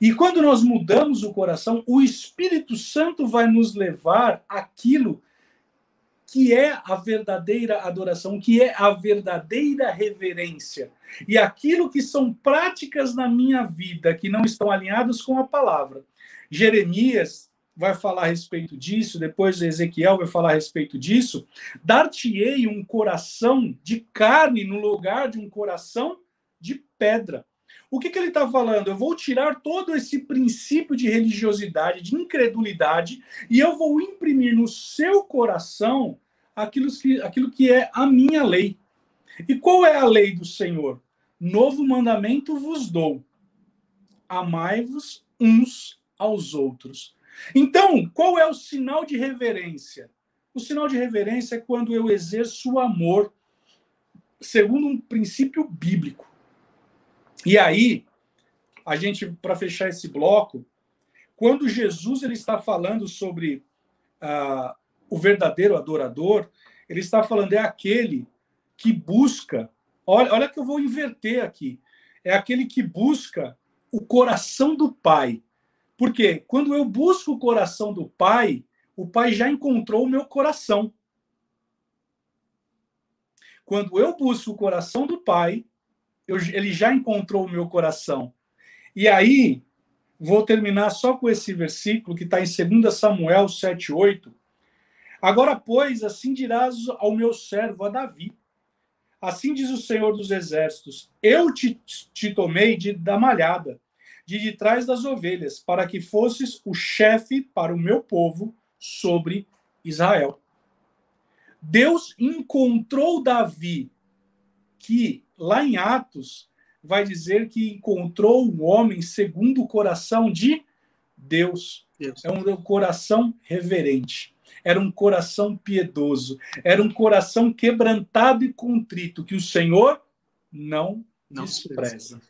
E quando nós mudamos o coração, o Espírito Santo vai nos levar aquilo que é a verdadeira adoração, que é a verdadeira reverência. E aquilo que são práticas na minha vida que não estão alinhadas com a palavra. Jeremias vai falar a respeito disso, depois Ezequiel vai falar a respeito disso. Dar-te-ei um coração de carne no lugar de um coração de pedra. O que, que ele está falando? Eu vou tirar todo esse princípio de religiosidade, de incredulidade, e eu vou imprimir no seu coração aquilo que, aquilo que é a minha lei. E qual é a lei do Senhor? Novo mandamento vos dou: amai-vos uns aos outros. Então, qual é o sinal de reverência? O sinal de reverência é quando eu exerço o amor segundo um princípio bíblico. E aí, a gente, para fechar esse bloco, quando Jesus ele está falando sobre uh, o verdadeiro adorador, ele está falando é aquele que busca. Olha, olha que eu vou inverter aqui. É aquele que busca o coração do Pai. Porque quando eu busco o coração do Pai, o Pai já encontrou o meu coração. Quando eu busco o coração do Pai, eu, ele já encontrou o meu coração. E aí, vou terminar só com esse versículo que está em 2 Samuel 7, 8. Agora, pois, assim dirás ao meu servo, a Davi. Assim diz o Senhor dos Exércitos: Eu te, te tomei de, da malhada, de de trás das ovelhas, para que fosses o chefe para o meu povo sobre Israel. Deus encontrou Davi, que lá em Atos, vai dizer que encontrou um homem segundo o coração de Deus. Deus. É um coração reverente. Era um coração piedoso. Era um coração quebrantado e contrito, que o Senhor não, não despreza.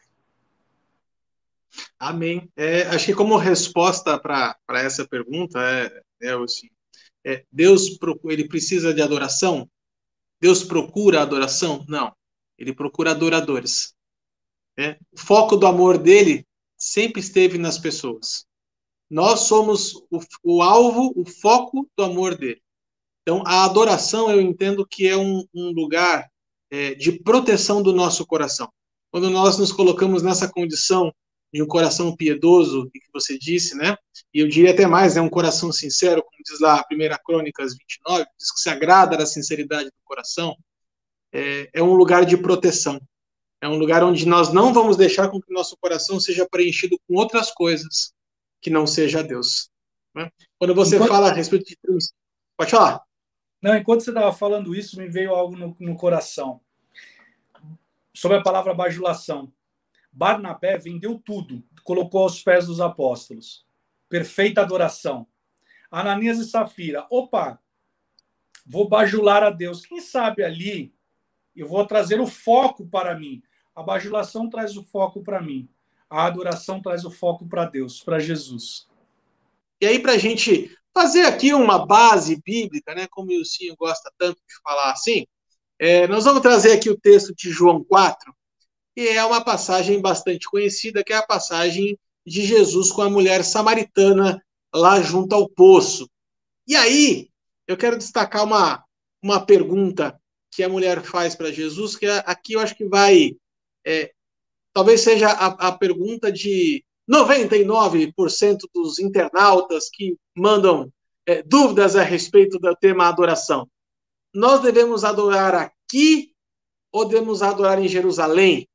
Amém. É, acho que como resposta para essa pergunta é, é assim, é, Deus ele precisa de adoração? Deus procura adoração? Não ele procura adoradores. Né? O foco do amor dele sempre esteve nas pessoas. Nós somos o, o alvo, o foco do amor dele. Então, a adoração eu entendo que é um, um lugar é, de proteção do nosso coração. Quando nós nos colocamos nessa condição de um coração piedoso, que você disse, né? E eu diria até mais, é né? um coração sincero, como diz lá a primeira Crônicas 29, diz que se agrada da sinceridade do coração é, é um lugar de proteção. É um lugar onde nós não vamos deixar com que nosso coração seja preenchido com outras coisas que não seja Deus. Né? Quando você enquanto... fala a respeito de pode falar. Não, enquanto você estava falando isso, me veio algo no, no coração sobre a palavra bajulação. Barnabé vendeu tudo, colocou aos pés dos apóstolos. Perfeita adoração. Ananias e Safira, opa, vou bajular a Deus. Quem sabe ali eu vou trazer o foco para mim. A bajulação traz o foco para mim. A adoração traz o foco para Deus, para Jesus. E aí, para a gente fazer aqui uma base bíblica, né, como o Ilcinho gosta tanto de falar assim, é, nós vamos trazer aqui o texto de João 4, que é uma passagem bastante conhecida, que é a passagem de Jesus com a mulher samaritana lá junto ao poço. E aí, eu quero destacar uma, uma pergunta que a mulher faz para Jesus, que aqui eu acho que vai. É, talvez seja a, a pergunta de 99% dos internautas que mandam é, dúvidas a respeito do tema adoração. Nós devemos adorar aqui ou devemos adorar em Jerusalém?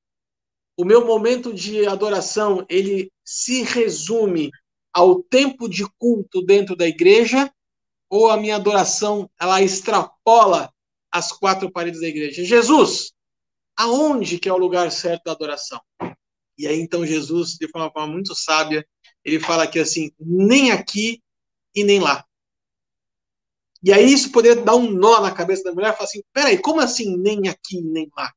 O meu momento de adoração, ele se resume ao tempo de culto dentro da igreja ou a minha adoração, ela extrapola as quatro paredes da igreja. Jesus, aonde que é o lugar certo da adoração? E aí então Jesus, de uma forma muito sábia, ele fala aqui assim, nem aqui e nem lá. E aí isso poderia dar um nó na cabeça da mulher, falar assim, peraí, como assim nem aqui nem lá?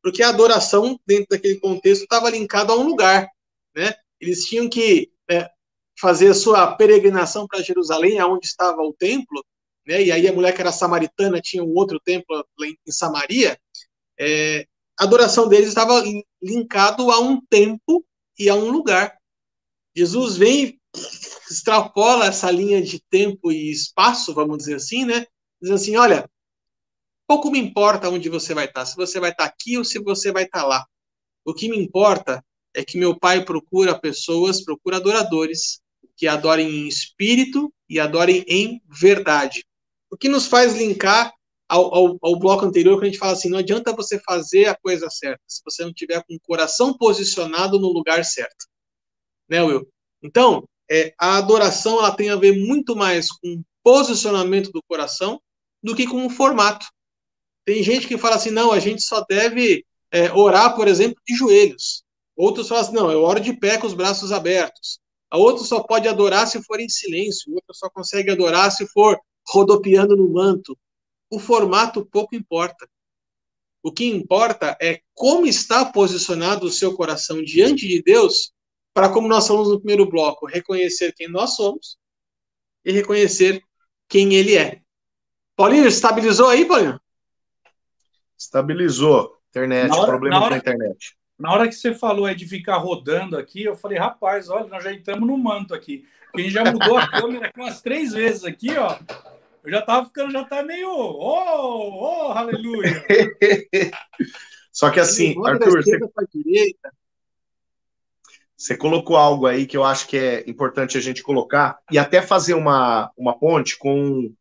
Porque a adoração, dentro daquele contexto, estava linkada a um lugar, né? Eles tinham que é, fazer a sua peregrinação para Jerusalém, aonde estava o templo, né? E aí a mulher que era samaritana tinha um outro templo em Samaria. É, a adoração deles estava linkado a um tempo e a um lugar. Jesus vem extrapola essa linha de tempo e espaço, vamos dizer assim, né? Diz assim, olha, pouco me importa onde você vai estar, se você vai estar aqui ou se você vai estar lá. O que me importa é que meu pai procura pessoas, procura adoradores que adorem em espírito e adorem em verdade. O que nos faz linkar ao, ao, ao, bloco anterior, que a gente fala assim: não adianta você fazer a coisa certa se você não tiver com o coração posicionado no lugar certo. Né, Will? Então, é, a adoração ela tem a ver muito mais com posicionamento do coração do que com o formato. Tem gente que fala assim: não, a gente só deve é, orar, por exemplo, de joelhos. Outros falam assim: não, eu oro de pé com os braços abertos. A outro só pode adorar se for em silêncio. O outro só consegue adorar se for rodopiando no manto. O formato pouco importa. O que importa é como está posicionado o seu coração diante de Deus, para, como nós falamos no primeiro bloco, reconhecer quem nós somos e reconhecer quem Ele é. Paulinho, estabilizou aí, Paulinho? Estabilizou. Internet, hora, problema na, hora, internet. Na hora que você falou aí de ficar rodando aqui, eu falei, rapaz, olha, nós já entramos no manto aqui. Porque a gente já mudou a câmera aqui umas três vezes aqui, ó. Eu já tava ficando, já tá meio. Oh, oh, aleluia! Só que assim, Arthur, você, você colocou algo aí que eu acho que é importante a gente colocar e até fazer uma, uma ponte com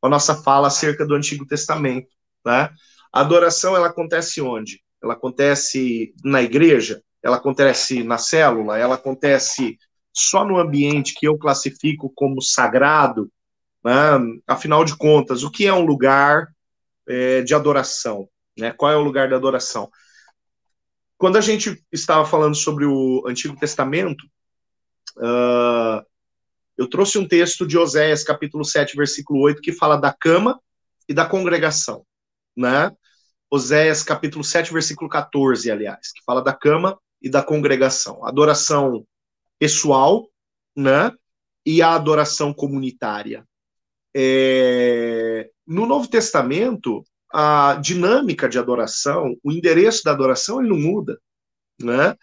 a nossa fala acerca do Antigo Testamento, né? A adoração ela acontece onde? Ela acontece na igreja, ela acontece na célula, ela acontece só no ambiente que eu classifico como sagrado, né? afinal de contas, o que é um lugar é, de adoração? Né? Qual é o lugar da adoração? Quando a gente estava falando sobre o Antigo Testamento, uh, eu trouxe um texto de Oséias, capítulo 7, versículo 8, que fala da cama e da congregação, né? Oséias, capítulo 7, versículo 14, aliás, que fala da cama e da congregação. Adoração pessoal, né? E a adoração comunitária. É... No Novo Testamento, a dinâmica de adoração, o endereço da adoração, ele não muda, né?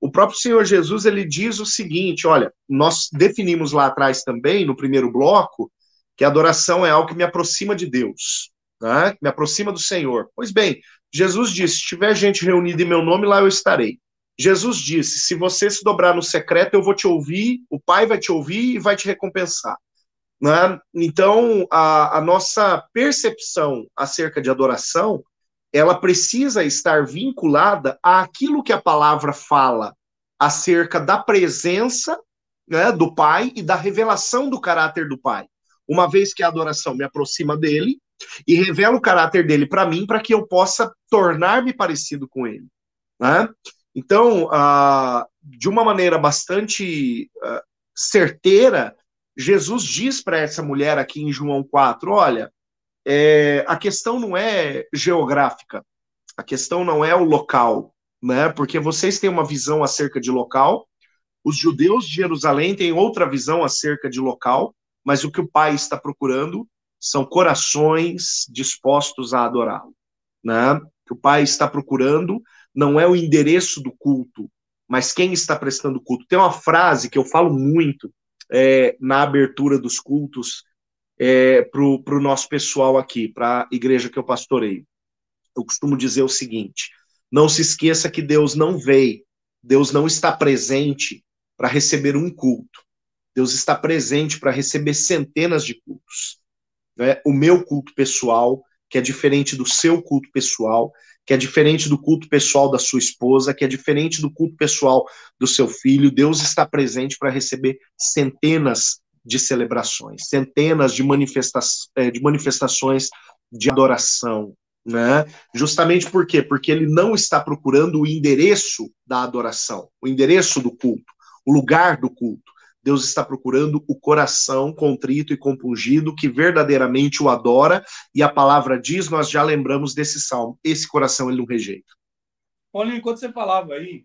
O próprio Senhor Jesus, ele diz o seguinte, olha, nós definimos lá atrás também, no primeiro bloco, que a adoração é algo que me aproxima de Deus, né? Que me aproxima do Senhor. Pois bem, Jesus disse, se tiver gente reunida em meu nome, lá eu estarei. Jesus disse, se você se dobrar no secreto, eu vou te ouvir, o Pai vai te ouvir e vai te recompensar. Né? Então, a, a nossa percepção acerca de adoração, ela precisa estar vinculada àquilo que a palavra fala acerca da presença né, do Pai e da revelação do caráter do Pai. Uma vez que a adoração me aproxima dele e revela o caráter dele para mim, para que eu possa tornar-me parecido com ele. Né? Então, uh, de uma maneira bastante uh, certeira, Jesus diz para essa mulher aqui em João 4: olha, é, a questão não é geográfica, a questão não é o local, né? Porque vocês têm uma visão acerca de local, os judeus de Jerusalém têm outra visão acerca de local, mas o que o Pai está procurando são corações dispostos a adorá-lo, né? O que o Pai está procurando não é o endereço do culto, mas quem está prestando culto. Tem uma frase que eu falo muito é, na abertura dos cultos é, para o nosso pessoal aqui, para a igreja que eu pastoreio. Eu costumo dizer o seguinte: não se esqueça que Deus não veio, Deus não está presente para receber um culto. Deus está presente para receber centenas de cultos. Né? O meu culto pessoal, que é diferente do seu culto pessoal, que é diferente do culto pessoal da sua esposa, que é diferente do culto pessoal do seu filho. Deus está presente para receber centenas de celebrações, centenas de, manifesta eh, de manifestações de adoração. Né? Justamente por quê? Porque ele não está procurando o endereço da adoração, o endereço do culto, o lugar do culto. Deus está procurando o coração contrito e compungido que verdadeiramente o adora, e a palavra diz, nós já lembramos desse salmo, esse coração ele não rejeita. Olha, enquanto você falava aí,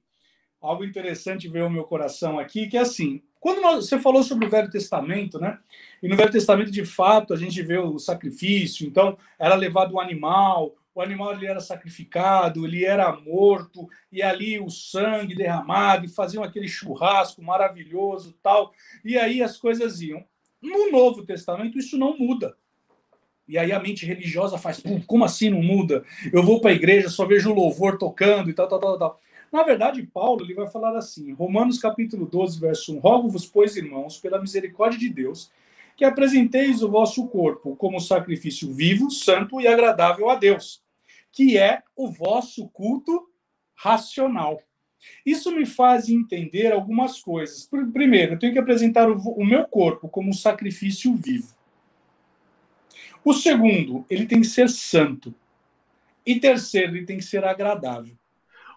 algo interessante veio ao meu coração aqui, que é assim, quando nós, você falou sobre o Velho Testamento, né? E no Velho Testamento, de fato, a gente vê o sacrifício, então era levado um animal, o animal ele era sacrificado, ele era morto, e ali o sangue derramado, e faziam aquele churrasco maravilhoso tal. E aí as coisas iam. No Novo Testamento, isso não muda. E aí a mente religiosa faz, como assim não muda? Eu vou para a igreja, só vejo o louvor tocando e tal, tal, tal, tal. Na verdade, Paulo ele vai falar assim, Romanos capítulo 12, verso 1, Rogo-vos, pois, irmãos, pela misericórdia de Deus, que apresenteis o vosso corpo como sacrifício vivo, santo e agradável a Deus, que é o vosso culto racional. Isso me faz entender algumas coisas. Primeiro, eu tenho que apresentar o, meu corpo como um sacrifício vivo. O segundo, ele tem que ser santo. E terceiro, ele tem que ser agradável.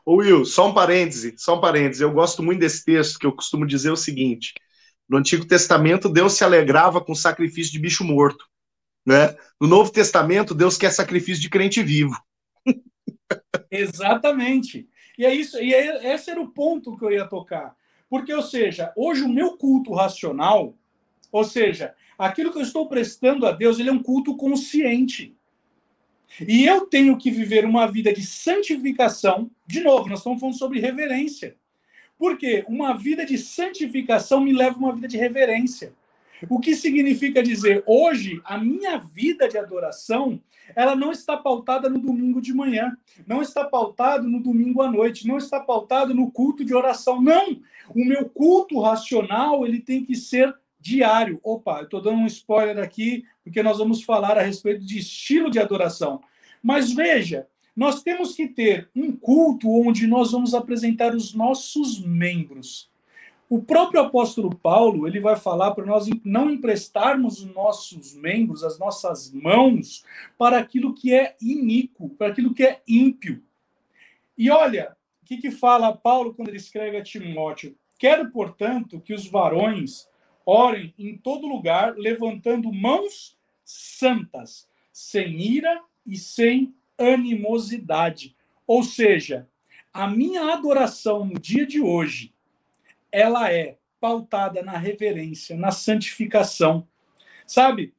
Ô Will, só um parêntese, só um parêntese. Eu gosto muito desse texto, que eu costumo dizer o seguinte: no Antigo Testamento, Deus se alegrava com sacrifício de bicho morto. Né? No Novo Testamento, Deus quer sacrifício de crente vivo. Exatamente. E é isso, e é, esse era o ponto que eu ia tocar. Porque, ou seja, hoje o meu culto racional, ou seja, aquilo que eu estou prestando a Deus, ele é um culto consciente. E eu tenho que viver uma vida de santificação. De novo, nós estamos falando sobre reverência. Porque uma vida de santificação me leva a uma vida de reverência. O que significa dizer, hoje, a minha vida de adoração, ela não está pautada no domingo de manhã, não está pautado no domingo à noite, não está pautado no culto de oração. Não! O meu culto racional, ele tem que ser diário. Opa, eu estou dando um spoiler aqui, porque nós vamos falar a respeito de estilo de adoração. Mas veja, nós temos que ter um culto onde nós vamos apresentar os nossos membros. O próprio apóstolo Paulo, ele vai falar para nós não emprestarmos os nossos membros, as nossas mãos, para aquilo que é iníquo, para aquilo que é ímpio. E olha, o que, que fala Paulo quando ele escreve a Timóteo? Quero, portanto, que os varões orem em todo lugar, levantando mãos santas, sem ira e sem animosidade. Ou seja, a minha adoração no dia de hoje, ela é pautada na reverência, na santificação. Sabe?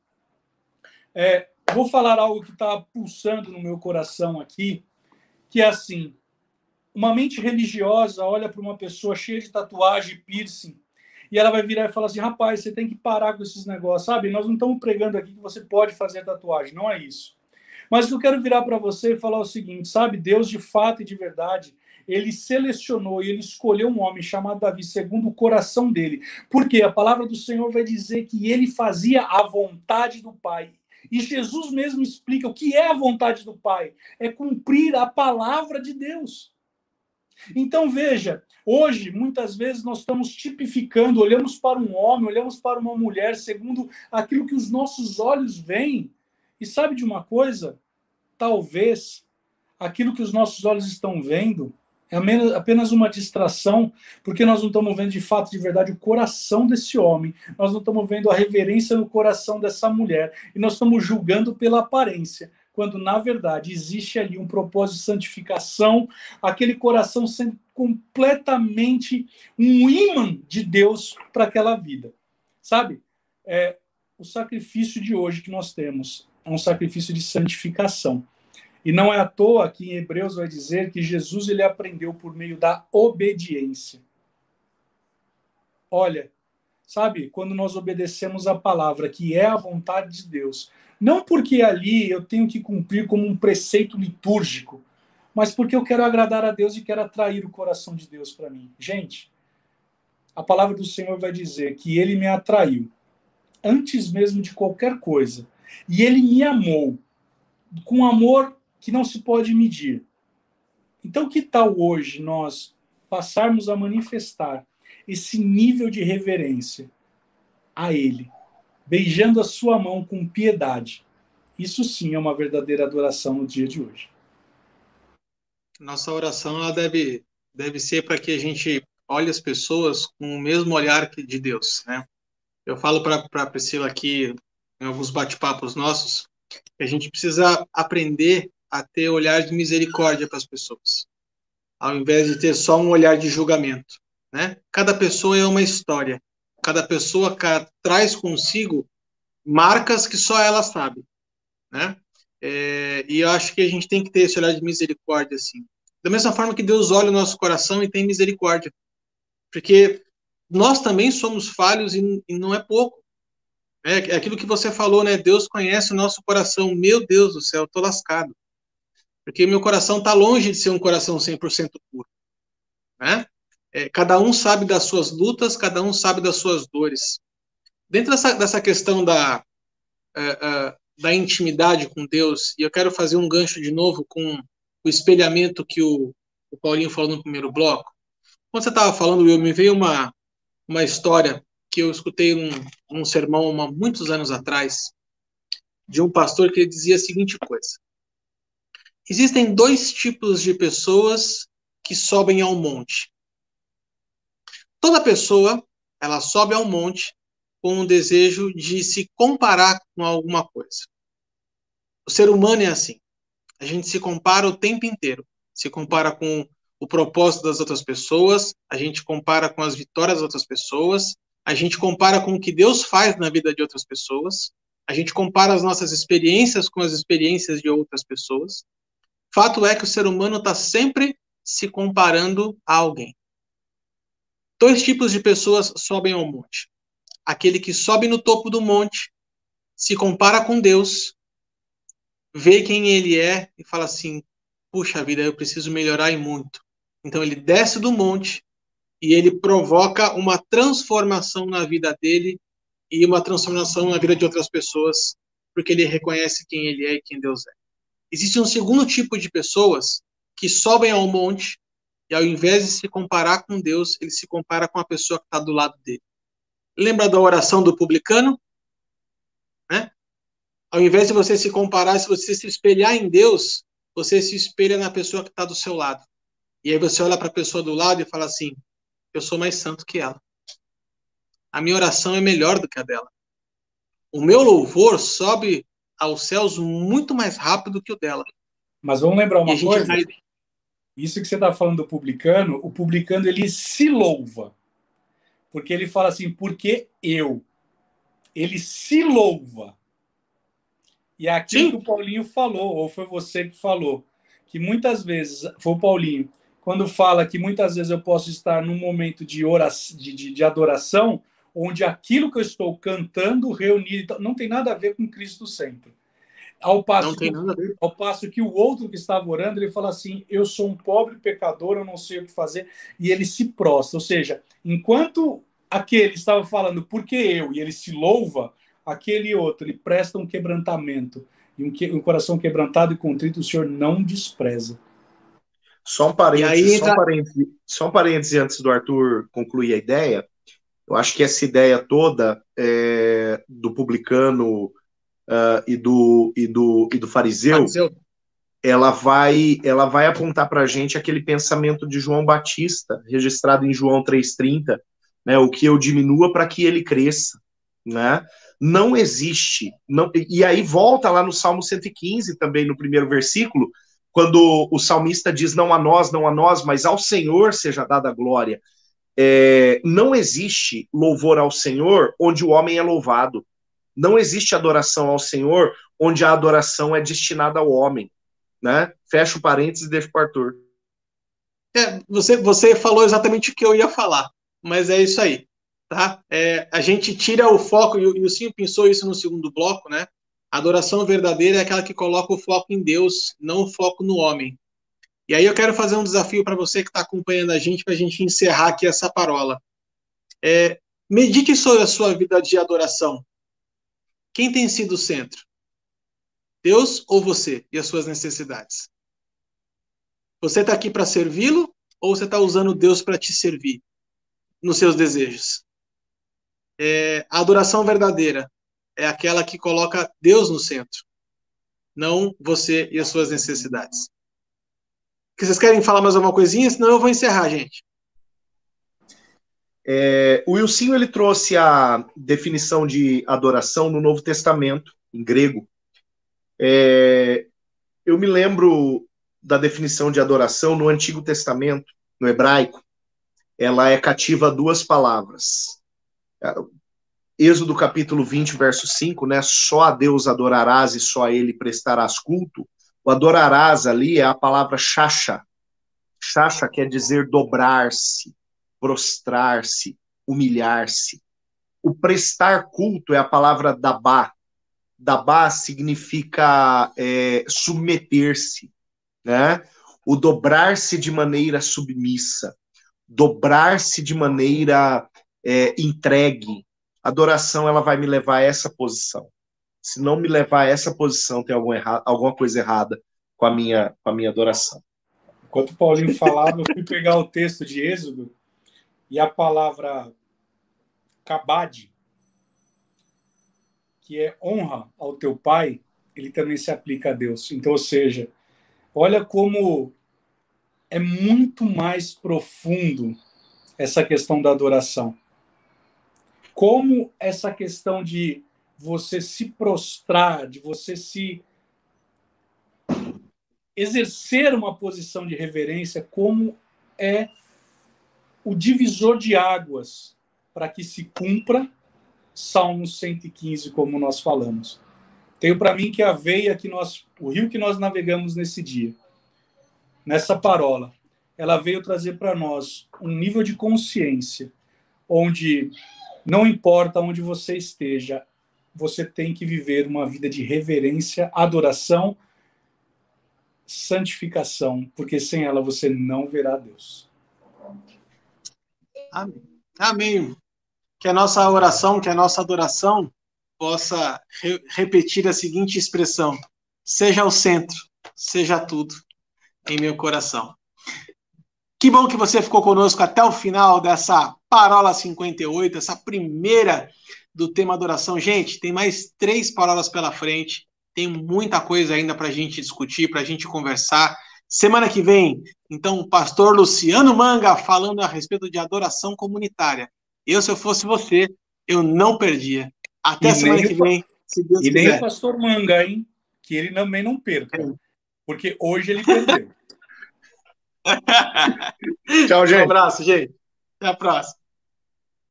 É, vou falar algo que está pulsando no meu coração aqui, que é assim: uma mente religiosa olha para uma pessoa cheia de tatuagem, piercing, e ela vai virar e falar assim: rapaz, você tem que parar com esses negócios, sabe? Nós não estamos pregando aqui que você pode fazer tatuagem, não é isso. Mas eu quero virar para você e falar o seguinte, sabe? Deus, de fato e de verdade, ele selecionou e ele escolheu um homem chamado Davi segundo o coração dele. Porque a palavra do Senhor vai dizer que ele fazia a vontade do Pai. E Jesus mesmo explica o que é a vontade do Pai: é cumprir a palavra de Deus. Então veja, hoje muitas vezes nós estamos tipificando, olhamos para um homem, olhamos para uma mulher segundo aquilo que os nossos olhos veem. E sabe de uma coisa? talvez aquilo que os nossos olhos estão vendo é apenas uma distração, porque nós não estamos vendo de fato, de verdade, o coração desse homem, nós não estamos vendo a reverência no coração dessa mulher, e nós estamos julgando pela aparência, quando na verdade existe ali um propósito de santificação, aquele coração sendo completamente um imã de Deus para aquela vida. Sabe? É, o sacrifício de hoje que nós temos é um sacrifício de santificação. E não é à toa que em Hebreus vai dizer que Jesus ele aprendeu por meio da obediência. Olha, sabe, quando nós obedecemos a palavra, que é a vontade de Deus, não porque ali eu tenho que cumprir como um preceito litúrgico, mas porque eu quero agradar a Deus e quero atrair o coração de Deus para mim. Gente, a palavra do Senhor vai dizer que ele me atraiu antes mesmo de qualquer coisa e ele me amou com amor que não se pode medir. Então, que tal hoje nós passarmos a manifestar esse nível de reverência a Ele, beijando a sua mão com piedade? Isso sim é uma verdadeira adoração no dia de hoje. Nossa oração ela deve, deve ser para que a gente olhe as pessoas com o mesmo olhar de Deus, né? Eu falo para a Priscila aqui em alguns bate-papos nossos, que a gente precisa aprender a ter olhar de misericórdia para as pessoas, ao invés de ter só um olhar de julgamento. Né? Cada pessoa é uma história, cada pessoa traz consigo marcas que só ela sabe. Né? É, e eu acho que a gente tem que ter esse olhar de misericórdia, assim. Da mesma forma que Deus olha o nosso coração e tem misericórdia. Porque nós também somos falhos e, e não é pouco. É, é, aquilo que você falou, né? Deus conhece o nosso coração. Meu Deus do céu, tô lascado. Porque meu coração está longe de ser um coração 100% puro. Né? É, cada um sabe das suas lutas, cada um sabe das suas dores. Dentro dessa, dessa questão da, uh, uh, da intimidade com Deus, e eu quero fazer um gancho de novo com o espelhamento que o, o Paulinho falou no primeiro bloco. Quando você estava falando, me veio uma, uma história que eu escutei num, num sermão há muitos anos atrás, de um pastor que dizia a seguinte coisa: Existem dois tipos de pessoas que sobem ao monte. Toda pessoa, ela sobe ao monte com o desejo de se comparar com alguma coisa. O ser humano é assim. A gente se compara o tempo inteiro. Se compara com o propósito das outras pessoas, a gente compara com as vitórias das outras pessoas, a gente compara com o que Deus faz na vida de outras pessoas, a gente compara as nossas experiências com as experiências de outras pessoas. Fato é que o ser humano está sempre se comparando a alguém. Dois tipos de pessoas sobem ao monte: aquele que sobe no topo do monte, se compara com Deus vê quem ele é e fala assim: puxa vida, eu preciso melhorar e muito. Então ele desce do monte e ele provoca uma transformação na vida dele e uma transformação na vida de outras pessoas, porque ele reconhece quem ele é e quem Deus é. Existe um segundo tipo de pessoas que sobem ao monte e ao invés de se comparar com Deus, ele se compara com a pessoa que está do lado dele. Lembra da oração do publicano? Né? Ao invés de você se comparar, se você se espelhar em Deus, você se espelha na pessoa que está do seu lado. E aí você olha para a pessoa do lado e fala assim: eu sou mais santo que ela. A minha oração é melhor do que a dela. O meu louvor sobe aos céus muito mais rápido que o dela. Mas vamos lembrar uma coisa. Vai... Isso que você está falando do publicano, o publicano ele se louva. Porque ele fala assim, porque eu. Ele se louva. E é aquilo Sim. que o Paulinho falou, ou foi você que falou, que muitas vezes, foi o Paulinho, quando fala que muitas vezes eu posso estar num momento de, oração, de, de, de adoração, onde aquilo que eu estou cantando, reunido, não tem nada a ver com Cristo sempre. Ao passo, que, ao passo que o outro que estava orando, ele fala assim: Eu sou um pobre pecador, eu não sei o que fazer, e ele se prostra. Ou seja, enquanto aquele estava falando, porque eu, e ele se louva, aquele outro, ele presta um quebrantamento. E um, que, um coração quebrantado e contrito o Senhor não despreza. Só um parênteses, só, um parênteses só um parênteses antes do Arthur concluir a ideia. Eu acho que essa ideia toda é, do publicano uh, e, do, e, do, e do fariseu, fariseu, ela vai ela vai apontar para a gente aquele pensamento de João Batista, registrado em João 3,30, né, o que eu diminua para que ele cresça. Né? não existe. Não, e aí volta lá no Salmo 115, também no primeiro versículo, quando o salmista diz: Não a nós, não a nós, mas ao Senhor seja dada a glória. É, não existe louvor ao Senhor onde o homem é louvado. Não existe adoração ao Senhor onde a adoração é destinada ao homem. Né? Fecha o parênteses e deixa o Arthur. É, você, você falou exatamente o que eu ia falar, mas é isso aí tá? É, a gente tira o foco, e e o Sim pensou isso no segundo bloco, né? A adoração verdadeira é aquela que coloca o foco em Deus, não o foco no homem. E aí eu quero fazer um desafio para você que está acompanhando a gente, para a gente encerrar aqui essa parola. É, medite sobre a sua vida de adoração. Quem tem sido o centro? Deus ou você e as suas necessidades? Você está aqui para servi-lo ou você está usando Deus para te servir nos seus desejos? é, a adoração verdadeira é aquela que coloca Deus no centro, não você e as suas necessidades. Que vocês querem falar mais alguma coisinha? Senão eu vou encerrar, gente. É, o Wilson ele trouxe a definição de adoração no Novo Testamento, em grego. É, eu me lembro da definição de adoração no Antigo Testamento, no hebraico. Ela é cativa a duas palavras Êxodo capítulo 20, verso 5, né? Só a Deus adorarás e só a ele prestarás culto. O adorarás ali é a palavra chacha. Chacha quer dizer dobrar-se, prostrar-se, humilhar-se. O prestar culto é a palavra dabá. Dabá significa é, submeter-se, né? O dobrar-se de maneira submissa, dobrar-se de maneira é, entregue. Adoração ela vai me levar a essa posição. Se não me levar a essa posição, tem algum erra alguma coisa errada com a minha, com a minha adoração. Enquanto o Paulinho falava, eu fui pegar o texto de Êxodo e a palavra kabad, que é honra ao teu pai, ele também se aplica a Deus. Então, ou seja, olha como é muito mais profundo essa questão da adoração. Como essa questão de você se prostrar, de você se exercer uma posição de reverência, como é o divisor de águas para que se cumpra Salmo 115, como nós falamos. Tenho para mim que a veia que nós, o rio que nós navegamos nesse dia, nessa parola, ela veio trazer para nós um nível de consciência onde não importa onde você esteja, você tem que viver uma vida de reverência, adoração, santificação, porque sem ela você não verá Deus. Amém. Amém. Que a nossa oração, que a nossa adoração possa re repetir a seguinte expressão: seja o centro, seja tudo em meu coração. Que bom que você ficou conosco até o final dessa Parola 58, essa primeira do tema adoração. Gente, tem mais três parolas pela frente, tem muita coisa ainda para a gente discutir, para a gente conversar. Semana que vem, então, o pastor Luciano Manga falando a respeito de adoração comunitária. Eu, se eu fosse você, eu não perdia. Até e semana que vem, se Deus e quiser. nem o pastor Manga, hein? Que ele também não perca. Porque hoje ele perdeu. Tchau, gente. Um abraço, gente. Até a próxima.